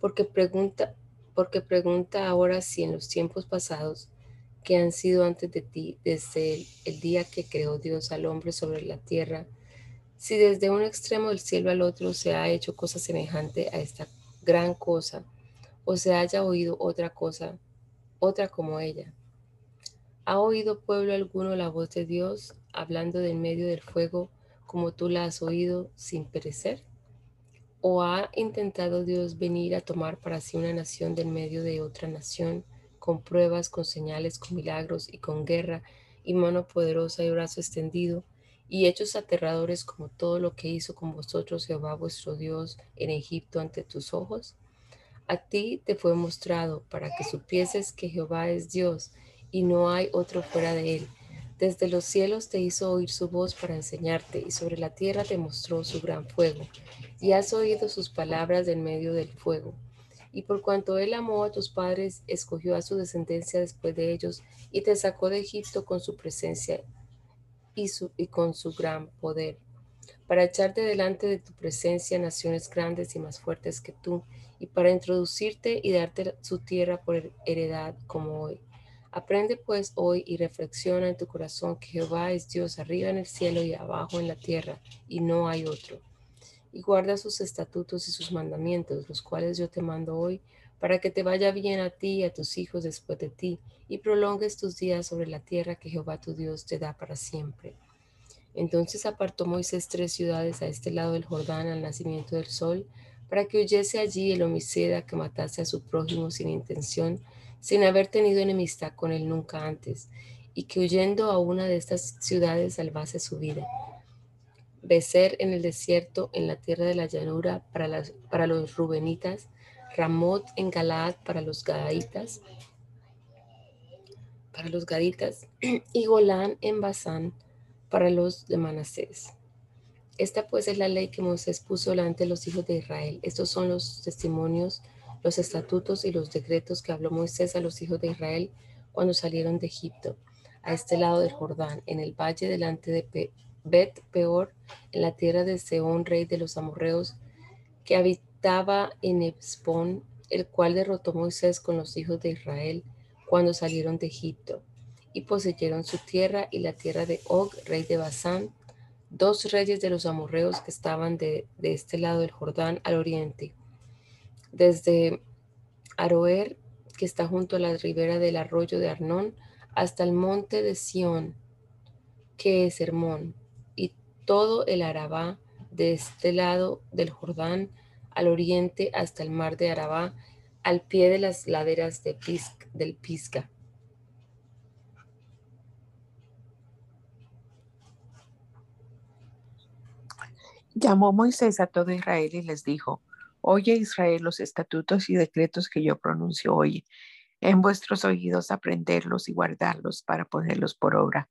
Porque pregunta, porque pregunta ahora si en los tiempos pasados que han sido antes de ti, desde el, día que creó Dios al hombre sobre la tierra, si desde un extremo del cielo al otro se ha hecho cosa semejante a esta gran cosa, o se haya oído otra cosa, otra como ella. ¿Ha oído pueblo alguno la voz de Dios hablando del medio del fuego como tú la has oído sin perecer? ¿O ha intentado Dios venir a tomar para sí una nación del medio de otra nación? con pruebas, con señales, con milagros y con guerra y mano poderosa y brazo extendido, y hechos aterradores como todo lo que hizo con vosotros Jehová vuestro Dios en Egipto ante tus ojos? A ti te fue mostrado para que supieses que Jehová es Dios y no hay otro fuera de él. Desde los cielos te hizo oír su voz para enseñarte y sobre la tierra te mostró su gran fuego. Y has oído sus palabras en medio del fuego y por cuanto él amó a tus padres, escogió a su descendencia después de ellos y te sacó de Egipto con su presencia y, su, y con su gran poder, para echarte delante de tu presencia naciones grandes y más fuertes que tú, y para introducirte y darte su tierra por heredad como hoy. Aprende pues hoy y reflexiona en tu corazón que Jehová es Dios arriba en el cielo y abajo en la tierra, y no hay otro y guarda sus estatutos y sus mandamientos, los cuales yo te mando hoy, para que te vaya bien a ti y a tus hijos después de ti, y prolongues tus días sobre la tierra que Jehová tu Dios te da para siempre. Entonces apartó Moisés tres ciudades a este lado del Jordán al nacimiento del sol, para que huyese allí el homicida que matase a su prójimo sin intención, sin haber tenido enemistad con él nunca antes, y que huyendo a una de estas ciudades salvase su vida. Becer en el desierto, en la tierra de la llanura, para, las, para los rubenitas, Ramot en Galaad para los gadaitas, para los gaditas, [CLEARS THROAT] y Golán en Basán para los de Manasés. Esta pues es la ley que Moisés puso delante de los hijos de Israel. Estos son los testimonios, los estatutos y los decretos que habló Moisés a los hijos de Israel cuando salieron de Egipto, a este lado del Jordán, en el valle delante de Bet Peor, en la tierra de Seón, rey de los amorreos, que habitaba en Ebspón, el cual derrotó Moisés con los hijos de Israel cuando salieron de Egipto, y poseyeron su tierra y la tierra de Og, rey de Basán, dos reyes de los amorreos que estaban de este lado del Jordán al oriente, desde Aroer, que está junto a la ribera del arroyo de Arnón, hasta el monte de Sión, que es Hermón, todo el Arabá de este lado del Jordán al oriente hasta el mar de Arabá, al pie de las laderas de del Pisca. Llamó Moisés a todo Israel y les dijo, Oye Israel los estatutos y decretos que yo pronuncio hoy. En vuestros oídos aprenderlos y guardarlos para ponerlos por obra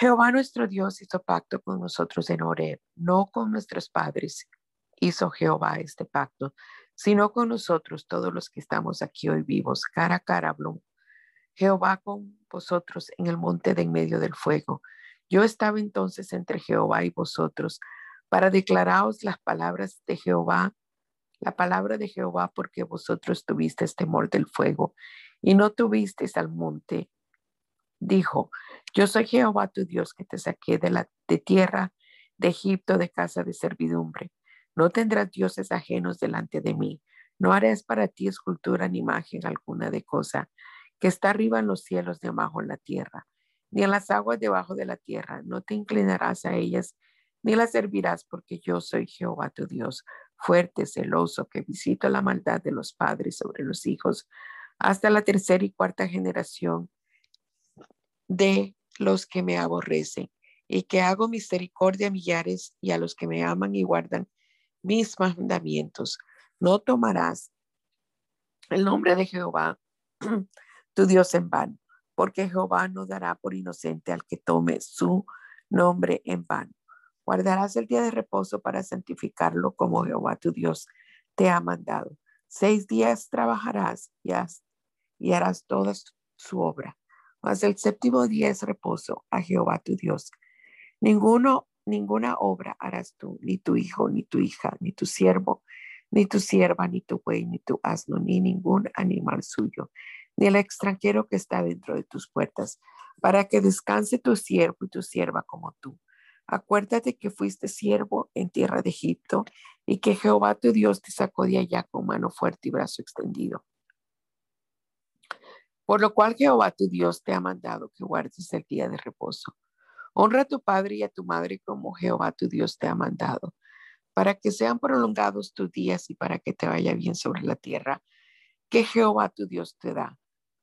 Jehová nuestro Dios hizo pacto con nosotros en Oreb, no con nuestros padres. Hizo Jehová este pacto, sino con nosotros todos los que estamos aquí hoy vivos, cara a cara habló Jehová con vosotros en el monte de en medio del fuego. Yo estaba entonces entre Jehová y vosotros para declararos las palabras de Jehová, la palabra de Jehová, porque vosotros tuvisteis temor del fuego y no tuvisteis al monte. Dijo, yo soy Jehová tu Dios que te saqué de la tierra de Egipto de casa de servidumbre. No tendrás dioses ajenos delante de mí. No harás para ti escultura ni imagen alguna de cosa que está arriba en los cielos ni abajo en la tierra, ni en las aguas debajo de la tierra. No te inclinarás a ellas, ni las servirás, porque yo soy Jehová tu Dios, fuerte, celoso, que visito la maldad de los padres sobre los hijos, hasta la tercera y cuarta generación de los que me aborrecen, y que hago misericordia a millares y a los que me aman y guardan mis mandamientos. No tomarás el nombre de Jehová [CLEARS THROAT] tu Dios en vano, porque Jehová no dará por inocente al que tome su nombre en vano. Guardarás el día de reposo para santificarlo como Jehová tu Dios te ha mandado. Seis días trabajarás y, harás toda su obra. Mas el séptimo día es reposo a Jehová tu Dios. Ninguno, ninguna obra harás tú, ni tu hijo, ni tu hija, ni tu siervo, ni tu sierva, ni tu buey, ni tu asno, ni ningún animal suyo, ni el extranjero que está dentro de tus puertas, para que descanse tu siervo y tu sierva como tú. Acuérdate que fuiste siervo en tierra de Egipto y que Jehová tu Dios te sacó de allá con mano fuerte y brazo extendido. Por lo cual Jehová tu Dios te ha mandado que guardes el día de reposo. Honra a tu padre y a tu madre como Jehová tu Dios te ha mandado, para que sean prolongados tus días y para que te vaya bien sobre la tierra que Jehová tu Dios te da.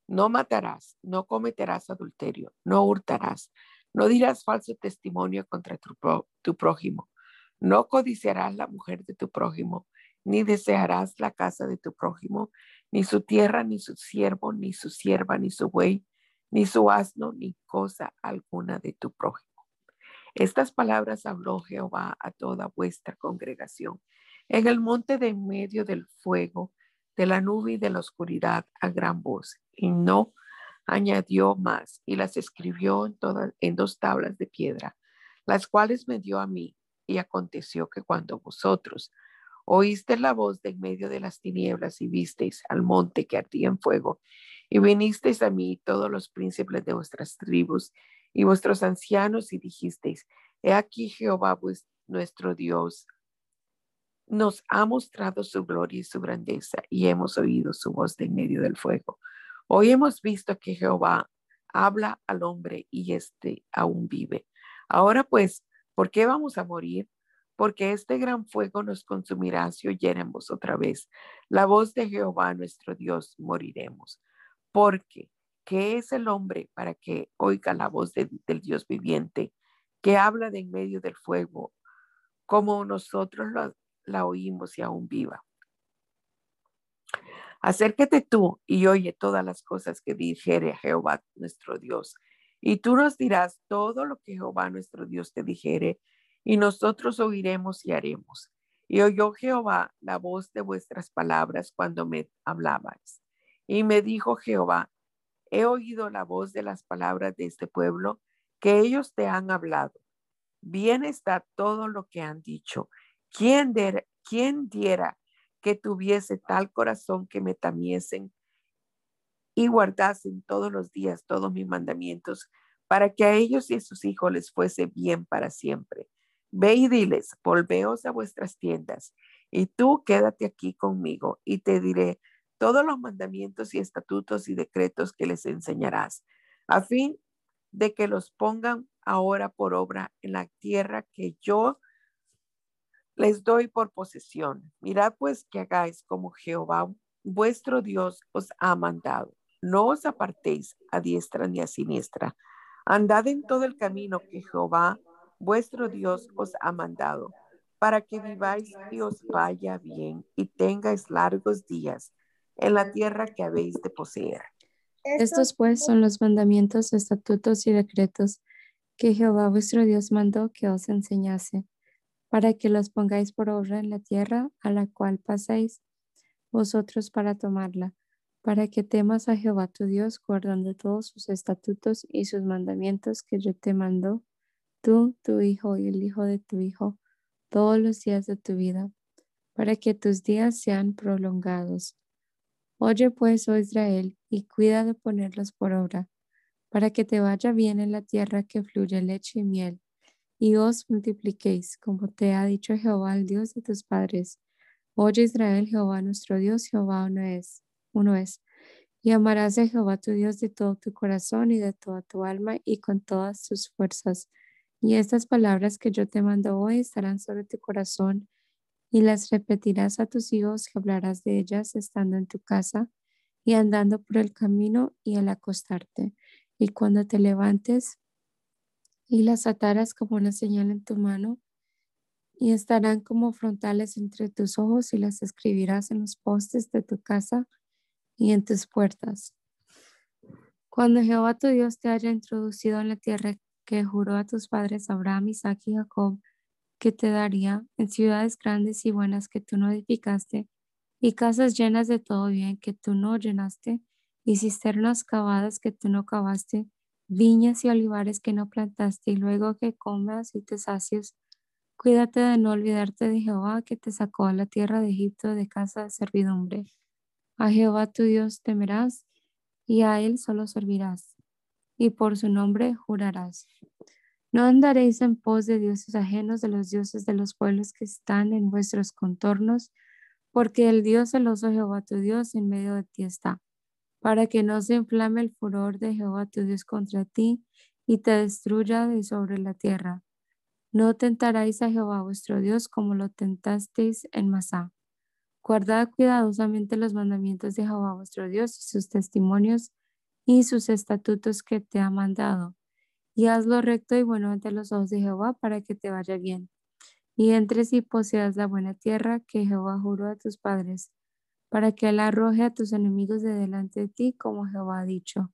No matarás, no cometerás adulterio, no hurtarás, no dirás falso testimonio contra tu, prójimo, no codiciarás la mujer de tu prójimo, ni desearás la casa de tu prójimo, ni su tierra, ni su siervo, ni su sierva, ni su buey, ni su asno, ni cosa alguna de tu prójimo. Estas palabras habló Jehová a toda vuestra congregación en el monte de en medio del fuego de la nube y de la oscuridad a gran voz, y no añadió más, y las escribió en, todas, en dos tablas de piedra, las cuales me dio a mí. Y aconteció que cuando vosotros oíste la voz de en medio de las tinieblas y visteis al monte que ardía en fuego, y vinisteis a mí todos los príncipes de vuestras tribus y vuestros ancianos, y dijisteis, he aquí Jehová nuestro Dios nos ha mostrado su gloria y su grandeza y hemos oído su voz de en medio del fuego. Hoy hemos visto que Jehová habla al hombre y éste aún vive. Ahora pues, ¿por qué vamos a morir? Porque este gran fuego nos consumirá si oyéremos otra vez la voz de Jehová nuestro Dios, moriremos. Porque, ¿qué es el hombre para que oiga la voz del Dios viviente que habla de en medio del fuego, como nosotros la oímos y aún viva. Acércate tú y oye todas las cosas que dijere Jehová nuestro Dios. Y tú nos dirás todo lo que Jehová nuestro Dios te dijere, y nosotros oiremos y haremos. Y oyó Jehová la voz de vuestras palabras cuando me hablabais. Y me dijo Jehová, he oído la voz de las palabras de este pueblo que ellos te han hablado. Bien está todo lo que han dicho ¿Quién, diera que tuviese tal corazón que me tamiesen y guardasen todos los días todos mis mandamientos, para que a ellos y a sus hijos les fuese bien para siempre? Ve y diles, volveos a vuestras tiendas, y tú quédate aquí conmigo, y te diré todos los mandamientos y estatutos y decretos que les enseñarás, a fin de que los pongan ahora por obra en la tierra que yo les doy por posesión. Mirad pues que hagáis como Jehová vuestro Dios os ha mandado. No os apartéis a diestra ni a siniestra. Andad en todo el camino que Jehová vuestro Dios os ha mandado, para que viváis y os vaya bien y tengáis largos días en la tierra que habéis de poseer. Estos pues son los mandamientos, estatutos y decretos que Jehová vuestro Dios mandó que os enseñase para que los pongáis por obra en la tierra a la cual pasáis vosotros para tomarla, para que temas a Jehová tu Dios, guardando todos sus estatutos y sus mandamientos que yo te mando, tú, tu hijo y el hijo de tu hijo, todos los días de tu vida, para que tus días sean prolongados. Oye pues, oh Israel, y cuida de ponerlos por obra, para que te vaya bien en la tierra que fluye leche y miel, y os multipliquéis, como te ha dicho Jehová, el Dios de tus padres. Oye Israel, Jehová nuestro Dios, Jehová uno es, uno es. Y amarás a Jehová tu Dios de todo tu corazón y de toda tu alma y con todas tus fuerzas. Y estas palabras que yo te mando hoy estarán sobre tu corazón y las repetirás a tus hijos que hablarás de ellas estando en tu casa y andando por el camino y al acostarte. Y cuando te levantes y las atarás como una señal en tu mano y estarán como frontales entre tus ojos y las escribirás en los postes de tu casa y en tus puertas. Cuando Jehová tu Dios te haya introducido en la tierra que juró a tus padres Abraham, Isaac y Jacob, que te daría en ciudades grandes y buenas que tú no edificaste, y casas llenas de todo bien que tú no llenaste, y cisternas cavadas que tú no cavaste, viñas y olivares que no plantaste, y luego que comas y te sacies, cuídate de no olvidarte de Jehová que te sacó a la tierra de Egipto de casa de servidumbre. A Jehová tu Dios temerás, y a él solo servirás, y por su nombre jurarás. No andaréis en pos de dioses ajenos de los dioses de los pueblos que están en vuestros contornos, porque el Dios celoso Jehová tu Dios en medio de ti está, para que no se inflame el furor de Jehová tu Dios contra ti y te destruya de sobre la tierra. No tentaréis a Jehová vuestro Dios como lo tentasteis en Masá. Guardad cuidadosamente los mandamientos de Jehová vuestro Dios y sus testimonios y sus estatutos que te ha mandado y hazlo recto y bueno ante los ojos de Jehová para que te vaya bien. Y entres y poseas la buena tierra que Jehová juró a tus padres, para que él arroje a tus enemigos de delante de ti, como Jehová ha dicho.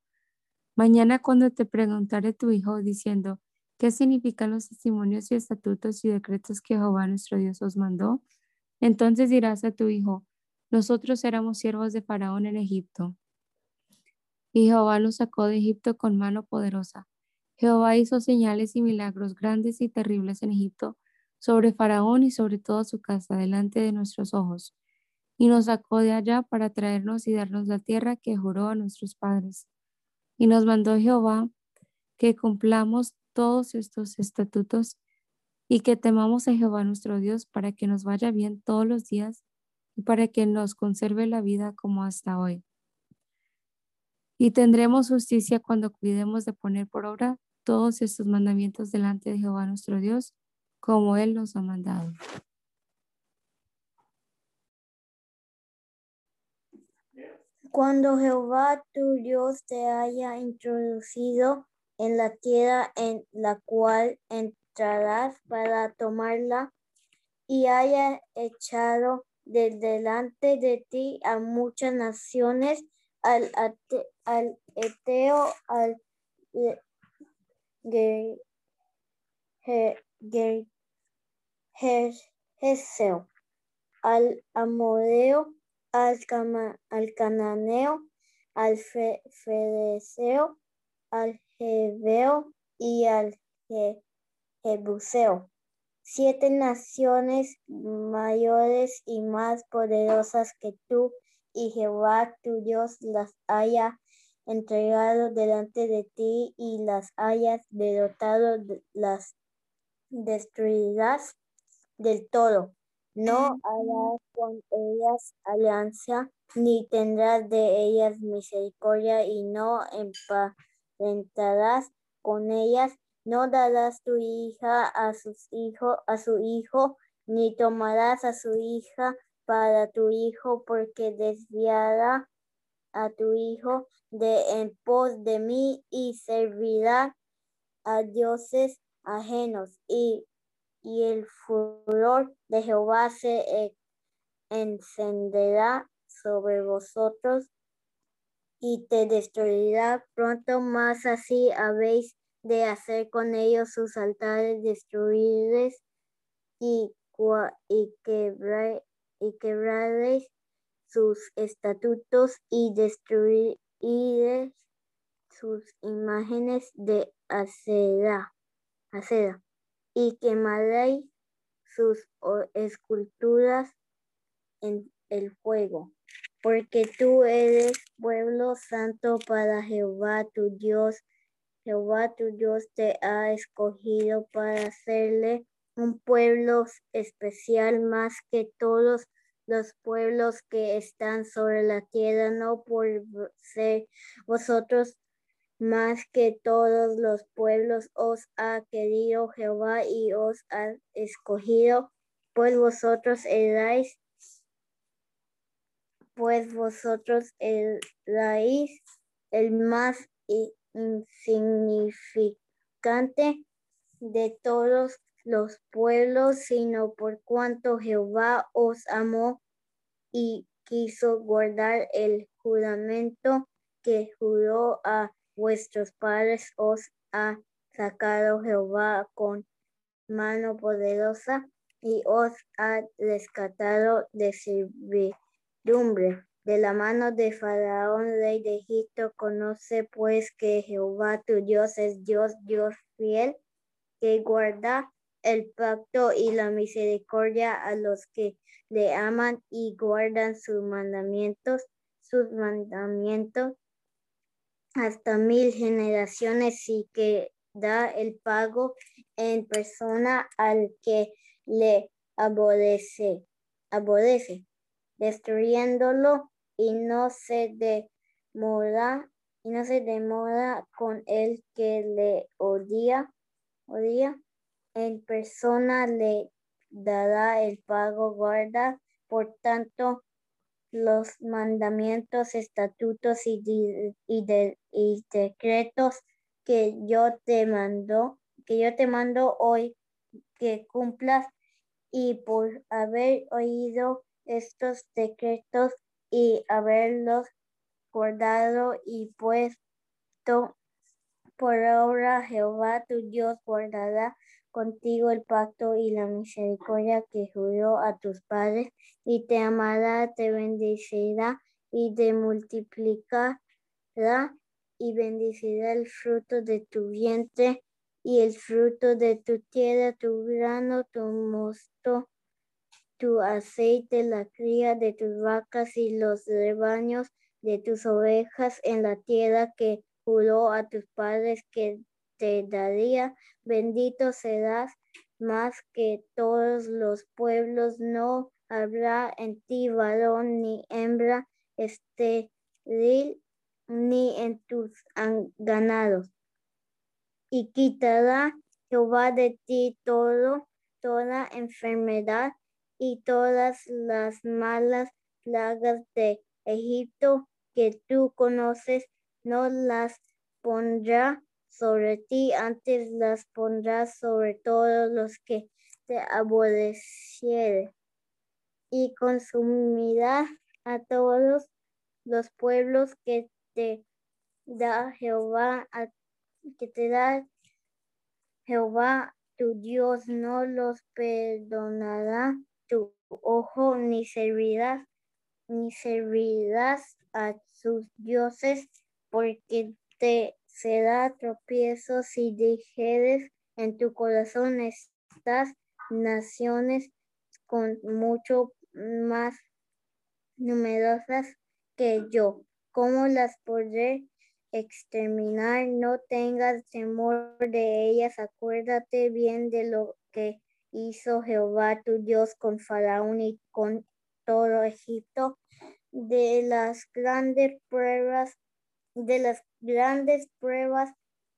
Mañana cuando te preguntare tu hijo diciendo, ¿qué significan los testimonios y estatutos y decretos que Jehová nuestro Dios os mandó? Entonces dirás a tu hijo, nosotros éramos siervos de Faraón en Egipto. Y Jehová nos sacó de Egipto con mano poderosa Jehová hizo señales y milagros grandes y terribles en Egipto sobre Faraón y sobre toda su casa delante de nuestros ojos, y nos sacó de allá para traernos y darnos la tierra que juró a nuestros padres. Y nos mandó Jehová que cumplamos todos estos estatutos y que temamos a Jehová nuestro Dios para que nos vaya bien todos los días y para que nos conserve la vida como hasta hoy. Y tendremos justicia cuando cuidemos de poner por obra todos estos mandamientos delante de Jehová nuestro Dios, como Él nos ha mandado. Cuando Jehová tu Dios te haya introducido en la tierra en la cual entrarás para tomarla y haya echado de delante de ti a muchas naciones, al, al Eteo, al Geseo, al Amoreo, al, Cananeo, al Fedeseo, al Jebeo y al Jebuseo. Siete naciones mayores y más poderosas que tú y Jehová tu Dios las haya entregado delante de ti y las hayas derrotado, las destruirás del todo. No harás con ellas alianza, ni tendrás de ellas misericordia, y no emparentarás con ellas. No darás tu hija a sus hijos, a su hijo, ni tomarás a su hija para tu hijo, porque desviará a tu hijo de en pos de mí y servirá a dioses ajenos y, y el furor de Jehová se e, encenderá sobre vosotros y te destruirá pronto más así habéis de hacer con ellos sus altares destruides y, y, quebra, y quebraréis sus estatutos y destruir sus imágenes de acera, acera y quemaréis sus esculturas en el fuego, porque tú eres pueblo santo para Jehová tu Dios. Jehová tu Dios te ha escogido para hacerle un pueblo especial más que todos los pueblos que están sobre la tierra, no por ser vosotros más que todos los pueblos os ha querido Jehová y os ha escogido, pues vosotros erais, pues vosotros erais el más insignificante de todos los pueblos, sino por cuanto Jehová os amó y quiso guardar el juramento que juró a vuestros padres, os ha sacado Jehová con mano poderosa y os ha rescatado de servidumbre de la mano de Faraón, rey de Egipto. Conoce pues que Jehová tu Dios es Dios, Dios fiel, que guarda el pacto y la misericordia a los que le aman y guardan sus mandamientos, sus mandamientos hasta mil generaciones y que da el pago en persona al que le aborrece, aborrece destruyéndolo y no se demora y no se demora con el que le odia, odia en persona le dará el pago guarda, por tanto, los mandamientos, estatutos y, y, decretos que yo te mando, que yo te mando hoy, que cumplas. Y por haber oído estos decretos y haberlos guardado y puesto por obra Jehová tu Dios guardará contigo el pacto y la misericordia que juró a tus padres, y te amará, te bendecirá y te multiplicará y bendecirá el fruto de tu vientre y el fruto de tu tierra, tu grano, tu mosto, tu aceite, la cría de tus vacas y los rebaños de tus ovejas en la tierra que juró a tus padres que te daría, bendito serás más que todos los pueblos, no habrá en ti varón ni hembra estéril, ni en tus ganados. Y quitará Jehová de ti todo, toda enfermedad y todas las malas plagas de Egipto que tú conoces, no las pondrá sobre ti, antes las pondrás sobre todos los que te aborrecieren. Y consumirá a todos los pueblos que te da Jehová, que te da Jehová tu Dios, no los perdonará tu ojo, ni servirás, ni servirás a sus dioses, porque te será tropiezo si dijeres en tu corazón estas naciones con mucho más numerosas que yo. ¿Cómo las podré exterminar? No tengas temor de ellas. Acuérdate bien de lo que hizo Jehová tu Dios con Faraón y con todo Egipto, de las grandes pruebas de las grandes pruebas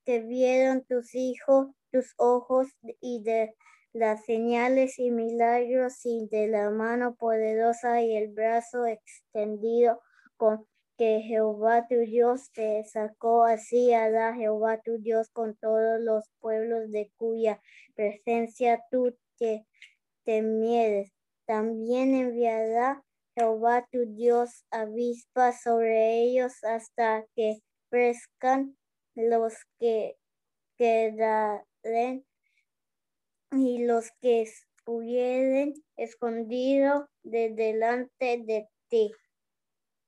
que vieron tus hijos, tus ojos y de las señales y milagros y de la mano poderosa y el brazo extendido con que Jehová tu Dios te sacó, así hará Jehová tu Dios con todos los pueblos de cuya presencia tú te temieres. También enviará Jehová tu Dios avispa sobre ellos hasta que crezcan los que quedaren y los que hubieren escondido de delante de ti.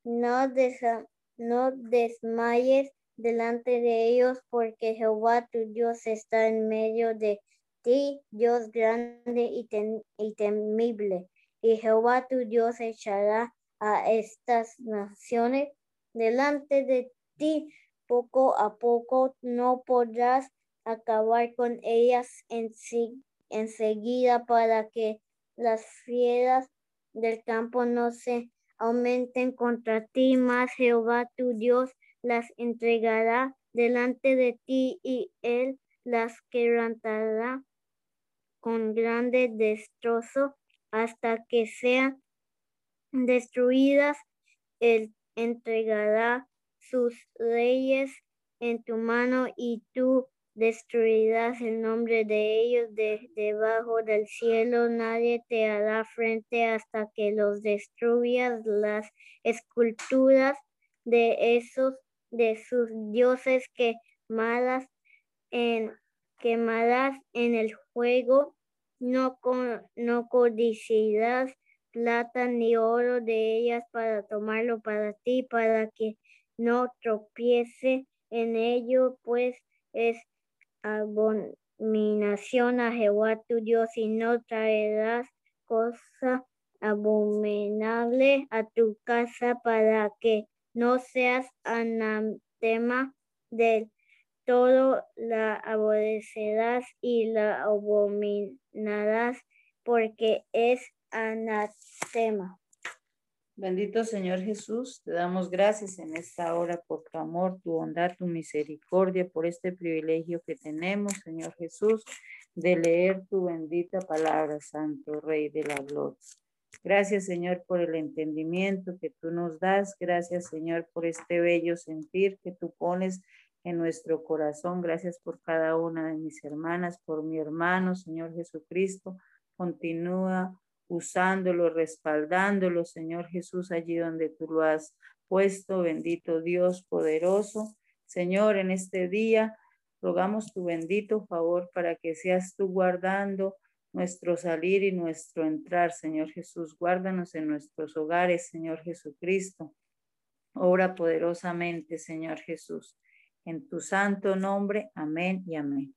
no, desa- no desmayes delante de ellos, porque Jehová tu Dios está en medio de ti, Dios grande y temible. Y Jehová tu Dios echará a estas naciones delante de ti. Poco a poco, no podrás acabar con ellas enseguida para que las fieras del campo no se aumenten contra ti, mas Jehová tu Dios las entregará delante de ti y él las quebrantará con grande destrozo hasta que sean destruidas. Él entregará sus reyes en tu mano y tú destruirás el nombre de ellos de debajo del cielo. Nadie te hará frente hasta que los destruyas las esculturas de esos de sus dioses que malas en quemarás en el fuego. No, no codiciarás plata ni oro de ellas para tomarlo para ti, para que no tropiece en ello, pues es abominación a Jehová tu Dios y no traerás cosa abominable a tu casa para que no seas anatema del todo la aborrecerás y la abominarás porque es anatema. Bendito Señor Jesús, te damos gracias en esta hora por tu amor, tu bondad, tu misericordia, por este privilegio que tenemos, Señor Jesús, de leer tu bendita palabra, Santo Rey de la Gloria. Gracias, Señor, por el entendimiento que tú nos das. Gracias, Señor, por este bello sentir que tú pones en nuestro corazón. Gracias por cada una de mis hermanas, por mi hermano, Señor Jesucristo. Continúa usándolo, respaldándolo, Señor Jesús, allí donde tú lo has puesto. Bendito Dios poderoso. Señor, en este día rogamos tu bendito favor para que seas tú guardando nuestro salir y nuestro entrar, Señor Jesús. Guárdanos en nuestros hogares, Señor Jesucristo. Obra poderosamente, Señor Jesús. En tu santo nombre, amén y amén.